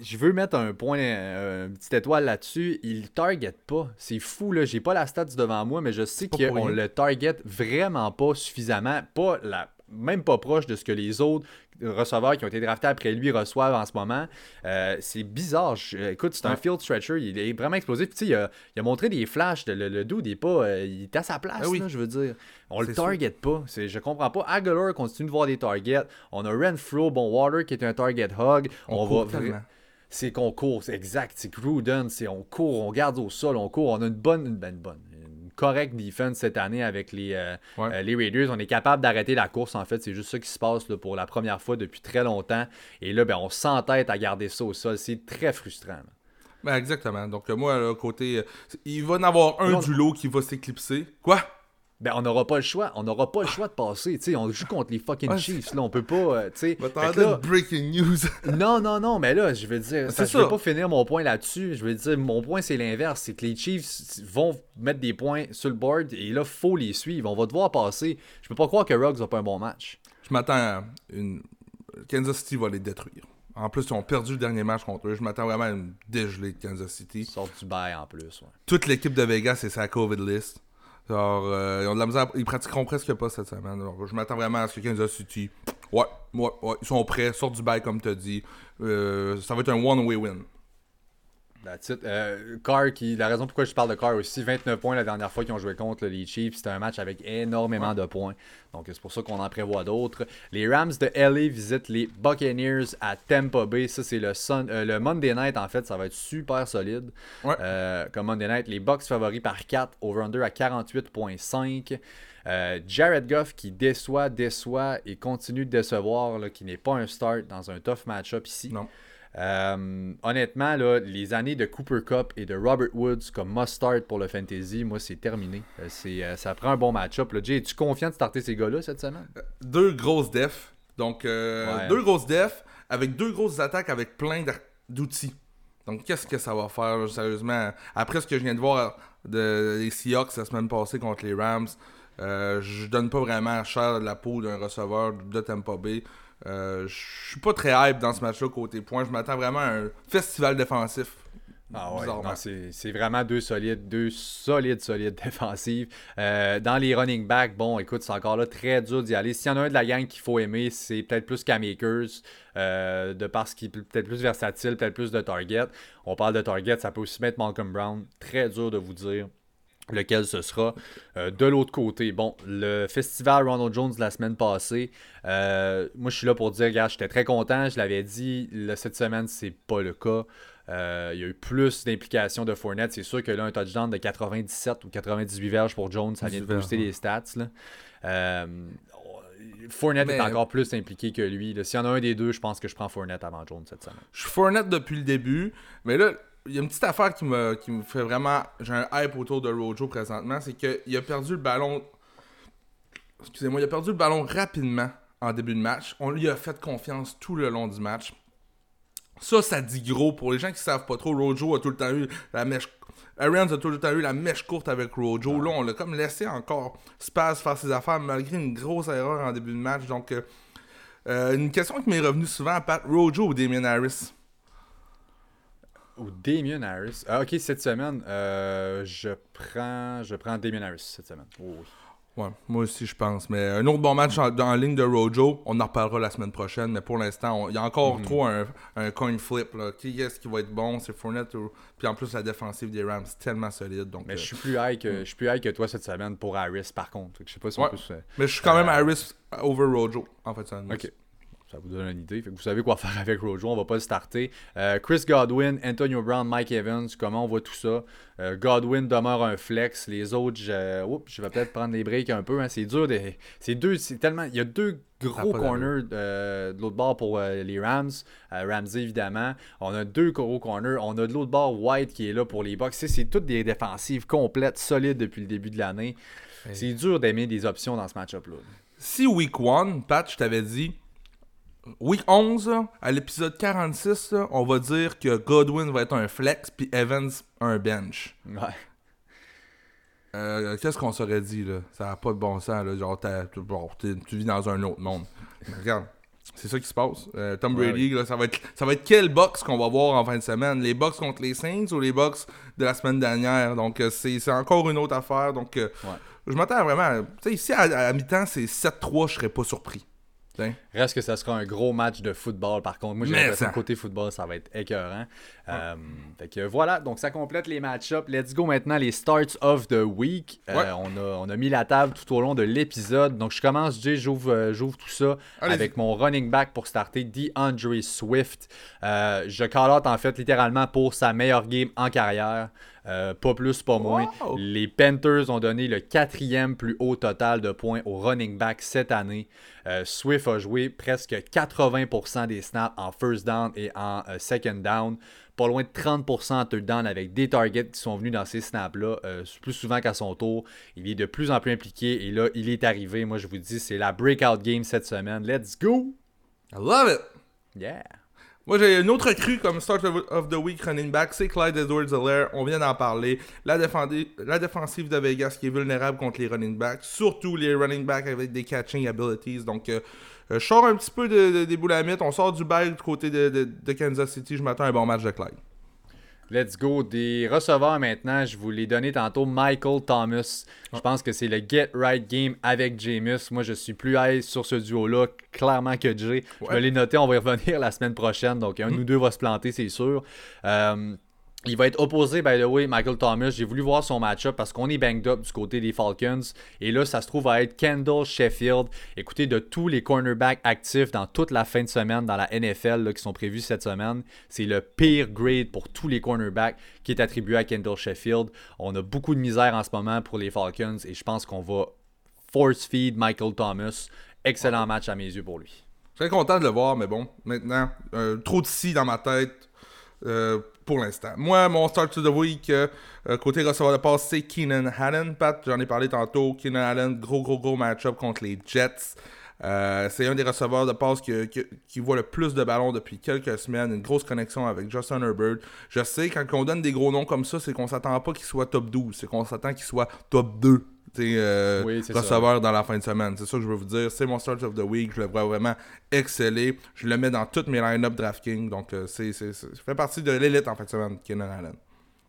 je veux mettre un point, euh, une petite étoile là-dessus. Il target pas. C'est fou, là. J'ai pas la stats devant moi, mais je sais qu'on le target vraiment pas suffisamment. Pas la même pas proche de ce que les autres receveurs qui ont été draftés après lui reçoivent en ce moment. Euh, c'est bizarre. écoute, c'est un field stretcher. Il est vraiment explosif. il, a, il a montré des flashs. De, le, le dude, il est, pas, euh, il est à sa place, ah je veux dire. On le target pas. Je comprends pas. Aguilar continue de voir des targets. On a Renfro, bon Water qui est un target hog. On, va c'est qu'on court, c'est exact, c'est Gruden, c'est on court, on garde au sol, on court, on a une bonne, une, bonne, correct defense cette année avec les, euh, euh, les Raiders. On est capable d'arrêter la course, en fait. C'est juste ça qui se passe là, pour la première fois depuis très longtemps. Et là, ben, on s'entête à garder ça au sol. C'est très frustrant. Ben exactement. Donc, moi, là, côté. Euh, il va y en avoir un du lot qui va s'éclipser. Quoi? Ben, on n'aura pas le choix. On n'aura pas le choix de passer. sais on joue contre les fucking Chiefs. Là, on peut pas. Euh, sais là, breaking news. <laughs> non, non, non, mais là, je veux dire, ça, je vais pas finir mon point là-dessus. Je veux dire, mon point, c'est l'inverse. C'est que les Chiefs vont mettre des points sur le board et là, faut les suivre. On va devoir passer. Je peux pas croire que Ruggs n'a pas un bon match. Je m'attends à une. Kansas City va les détruire. En plus, ils ont perdu le dernier match contre eux. Je m'attends vraiment à une dégelée de Kansas City. Sort du bail en plus. Toute l'équipe de Vegas, c'est sa COVID list. Genre, euh, ils ont de la misère, ils pratiqueront presque pas cette semaine. je m'attends vraiment à ce que Kansas City, ouais, ouais, ouais, ils sont prêts, sortent du bail comme tu as dit. Euh, ça va être un one-way win. That's euh, Carr, qui, la raison pourquoi je parle de Carr aussi, 29 points la dernière fois qu'ils ont joué contre les Chiefs. C'était un match avec énormément de points. Donc c'est pour ça qu'on en prévoit d'autres. Les Rams de LA visitent les Buccaneers à Tampa Bay. Ça, c'est le, euh, le Monday night, en fait. Ça va être super solide. Euh, comme Monday night, les Bucks favoris par 4, over-under à 48,5. Jared Goff qui déçoit, déçoit et continue de décevoir, qui n'est pas un start dans un tough match-up ici. Non. Euh, honnêtement, là, les années de Cooper Cup et de Robert Woods comme must-start pour le fantasy, moi, c'est terminé. Euh, c'est, euh, ça prend un bon match-up. Jay, es-tu confiant de starter ces gars-là cette semaine? Deux grosses defs. Donc, euh, Ouais. deux grosses defs avec deux grosses attaques avec plein d'outils. Donc, qu'est-ce que ça va faire, là, sérieusement? Après ce que je viens de voir de, des Seahawks la semaine passée contre les Rams, euh, je donne pas vraiment cher de la peau d'un receveur de Tampa Bay. Euh, je suis pas très hype dans ce match-là côté points. Je m'attends vraiment à un festival défensif. Ah ouais, c'est vraiment deux solides, deux solides, solides <laughs> défensives. Euh, dans les running backs, bon, écoute, c'est encore là très dur d'y aller. S'il y en a un de la gang qu'il faut aimer, c'est peut-être plus Cam Akers, euh, de parce qu'il est peut-être plus versatile, peut-être plus de target. On parle de target, ça peut aussi mettre Malcolm Brown. Très dur de vous dire lequel ce sera. Euh, de l'autre côté, bon, le festival Ronald Jones de la semaine passée, euh, moi je suis là pour dire, gars, j'étais très content, je l'avais dit, là, cette semaine, c'est pas le cas. Euh, il y a eu plus d'implication de Fournette. C'est sûr que là, un touchdown de 97 ou 98 verges pour Jones, ça vient de 18 booster les stats. Là. Fournette est encore plus impliqué que lui. S'il y en a un des deux, je pense que je prends Fournette avant Jones cette semaine. Je suis Fournette depuis le début, mais là, il y a une petite affaire qui me, qui me fait vraiment. J'ai un hype autour de Rojo présentement, c'est qu'il a perdu le ballon. Excusez-moi, il a perdu le ballon rapidement en début de match. On lui a fait confiance tout le long du match. Ça, ça dit gros. Pour les gens qui savent pas trop, Rojo a tout le temps eu la mèche. Arians a tout le temps eu la mèche courte avec Rojo. Là, on l'a comme laissé encore Spaz faire ses affaires malgré une grosse erreur en début de match. Donc, euh, euh, une question qui m'est revenue souvent, Pat Rojo ou Damien Harris? Ou Damien Harris. Ah, ok, cette semaine, euh, je prends je prends Damien Harris cette semaine. Oh, oui. Ouais, moi aussi, je pense. Mais un autre bon match en, dans la ligne de Rojo, on en reparlera la semaine prochaine. Mais pour l'instant, il y a encore trop un, un coin flip. Là. Qui est-ce qui va être bon? C'est Fournette ou. Puis en plus, la défensive des Rams, c'est tellement solide. Donc, Mais euh, je suis plus high que, je suis plus high que toi cette semaine pour Harris, par contre. Je sais pas si on peut se- mais je suis quand même euh, Harris over Rojo, en fait. Ça, Ok. Ça vous donne une idée. Fait que vous savez quoi faire <laughs> avec Rojo. On va pas le starter. Euh, Chris Godwin, Antonio Brown, Mike Evans. Comment on voit tout ça? Euh, Godwin demeure un flex. Les autres, je, Oups, je vais peut-être prendre les breaks un peu. hein. C'est dur. De... C'est deux. C'est tellement. Il y a deux gros corners euh, de l'autre bord pour euh, les Rams. Ramsey, évidemment. On a deux gros corners. On a de l'autre bord White qui est là pour les Bucks. C'est toutes des défensives complètes, solides depuis le début de l'année. C'est dur d'aimer des options dans ce match-up-là. Si week 1, Pat, je t'avais dit. Week 11, là, à l'épisode 46, là, on va dire que Godwin va être un flex, puis Evans un bench. Ouais. Euh, Qu'est-ce qu'on s'aurait dit, là? Ça n'a pas de bon sens, là. Genre, tu- bon, t'es- tu vis dans un autre monde. Mais regarde, c'est ça qui se passe. Euh, Tom Ouais, Brady, là, ça va être, ça va être quel box qu'on va voir en fin de semaine? Les box contre les Saints ou les box de la semaine dernière? Donc, euh, c'est encore une autre affaire. Donc, euh, Ouais. je m'attends vraiment. Tu sais, ici, à, à mi-temps, c'est 7-3, je serais pas surpris. T'sais. Reste que ça sera un gros match de football par contre. Moi j'ai l'impression que côté football ça va être écœurant. Euh, fait que voilà, donc ça complète les match-ups. Let's go maintenant les starts of the week. Euh, on, a, on a mis la table tout au long de l'épisode. Donc je commence, Jay, j'ouvre euh, tout ça avec mon running back pour starter, DeAndre Swift. Je call out en fait littéralement pour sa meilleure game en carrière. Euh, pas plus, pas moins. Wow! Les Panthers ont donné le quatrième plus haut total de points au running back cette année. Euh, Swift a joué presque 80% des snaps en first down et en euh, second down. Pas loin de 30% en third down avec des targets qui sont venus dans ces snaps-là plus souvent qu'à son tour. Il est de plus en plus impliqué et là, il est arrivé. Moi, je vous dis, c'est la breakout game cette semaine. Let's go! I love it! Yeah! Moi, j'ai une autre crue comme start of, the week running back, c'est Clyde Edwards-Helaire. On vient d'en parler. La, la défensive de Vegas qui est vulnérable contre les running backs, surtout les running backs avec des catching abilities. Donc, euh, euh, je sors un petit peu de- des boulamites. On sort du bail du côté de, de- de Kansas City. Je m'attends à un bon match de Clyde. Let's go. Des receveurs maintenant, je vous l'ai donné tantôt. Michael Thomas. Je pense que c'est le get right game avec Jameis. Moi, je suis plus l'aise sur ce duo-là, clairement que Jay. Je Ouais. me l'ai noté, on va y revenir <laughs> la semaine prochaine. Donc, un de nous deux va se planter, c'est sûr. Euh, il va être opposé, by the way, Michael Thomas. J'ai voulu voir son match-up parce qu'on est banged up du côté des Falcons. Et là, ça se trouve à être Kendall Sheffield. Écoutez, de tous les cornerbacks actifs dans toute la fin de semaine dans la NFL là, qui sont prévus cette semaine, c'est le pire grade pour tous les cornerbacks qui est attribué à Kendall Sheffield. On a beaucoup de misère en ce moment pour les Falcons et je pense qu'on va force feed Michael Thomas. Excellent match à mes yeux pour lui. Serais content de le voir, mais bon, maintenant, euh, trop de si dans ma tête euh, pour l'instant. Moi, mon start to the week, euh, euh, côté receveur de passe, c'est Keenan Allen. Pat, j'en ai parlé tantôt. Keenan Allen, gros, gros, gros match-up contre les Jets. Euh, c'est un des receveurs de passe qui, qui, voit le plus de ballons depuis quelques semaines. Une grosse connexion avec Justin Herbert. Je sais, quand on donne des gros noms comme ça, c'est qu'on s'attend pas qu'il soit top 12. C'est qu'on s'attend qu'il soit top 2 euh, receveur dans la fin de semaine. C'est ça que je veux vous dire. C'est mon start of the week. Je le vois vraiment exceller. Je le mets dans toutes mes line-up DraftKings. Donc, euh, c'est, fait partie de l'élite en fin de semaine, Kenan Allen.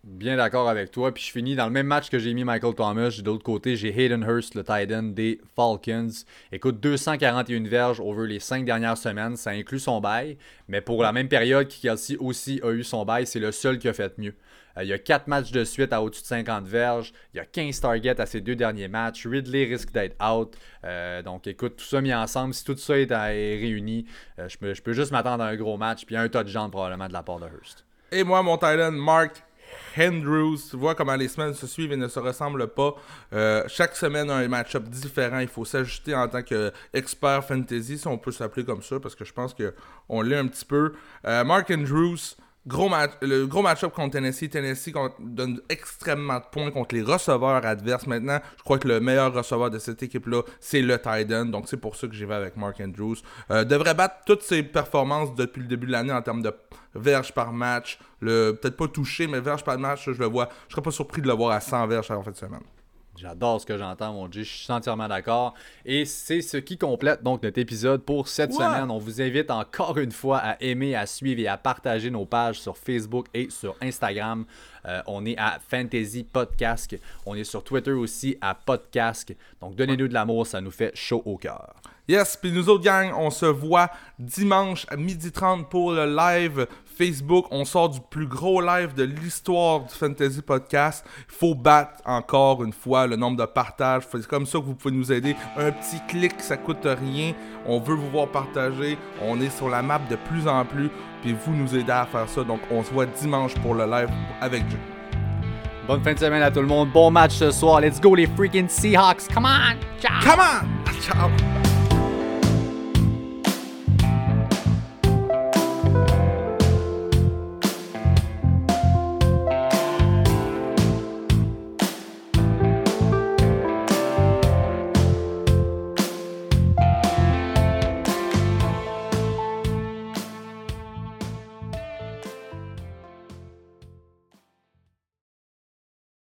Bien d'accord avec toi. Puis je finis dans le même match que j'ai mis Michael Thomas. De l'autre côté, j'ai Hayden Hurst, le tight end des Falcons. Écoute, 241 verges over les 5 dernières semaines. Ça inclut son bail. Mais pour la même période, Kelsey aussi a eu son bail. C'est le seul qui a fait mieux. Euh, il y a 4 matchs de suite à au-dessus de 50 verges. Il y a 15 targets à ses deux derniers matchs. Ridley risque d'être out. Euh, donc écoute, tout ça mis ensemble, si tout ça est, réuni, euh, je, peux, juste m'attendre à un gros match. Puis un touchdown probablement de la part de Hurst. Et moi, mon Titan, Mark Andrews. Tu vois comment les semaines se suivent et ne se ressemblent pas. chaque semaine, un match-up différent. Il faut s'ajuster en tant qu'expert fantasy, si on peut s'appeler comme ça, parce que je pense qu'on l'est un petit peu. Mark Andrews, Gros match, le gros match-up contre Tennessee. Tennessee donne extrêmement de points contre les receveurs adverses. Maintenant, je crois que le meilleur receveur de cette équipe-là, c'est le Titan. Donc, c'est pour ça que j'y vais avec Mark Andrews. Euh, devrait battre toutes ses performances depuis le début de l'année en termes de verges par match. Peut-être pas touché, mais verges par match, je le vois. Je serais pas surpris de le voir à 100 verges en fin de semaine. J'adore ce que j'entends, mon Dieu. Je suis entièrement d'accord. Et c'est ce qui complète donc notre épisode pour cette semaine. On vous invite encore une fois à aimer, à suivre et à partager nos pages sur Facebook et sur Instagram. Euh, on est à Fantasy Podcast. On est sur Twitter aussi à Podcast. Donc donnez-nous de l'amour, ça nous fait chaud au cœur. Yes, puis nous autres, gang, on se voit dimanche à 12h30 pour le live Facebook. On sort du plus gros live de l'histoire du Fantasy Podcast. Il faut battre encore une fois le nombre de partages. C'est comme ça que vous pouvez nous aider. Un petit clic, ça coûte rien. On veut vous voir partager. On est sur la map de plus en plus. Puis vous nous aidez à faire ça. Donc on se voit dimanche pour le live avec Jay. Bonne fin de semaine à tout le monde. Bon match ce soir. Let's go les freaking Seahawks. Come on. Ciao. Come on. <laughs> Ciao.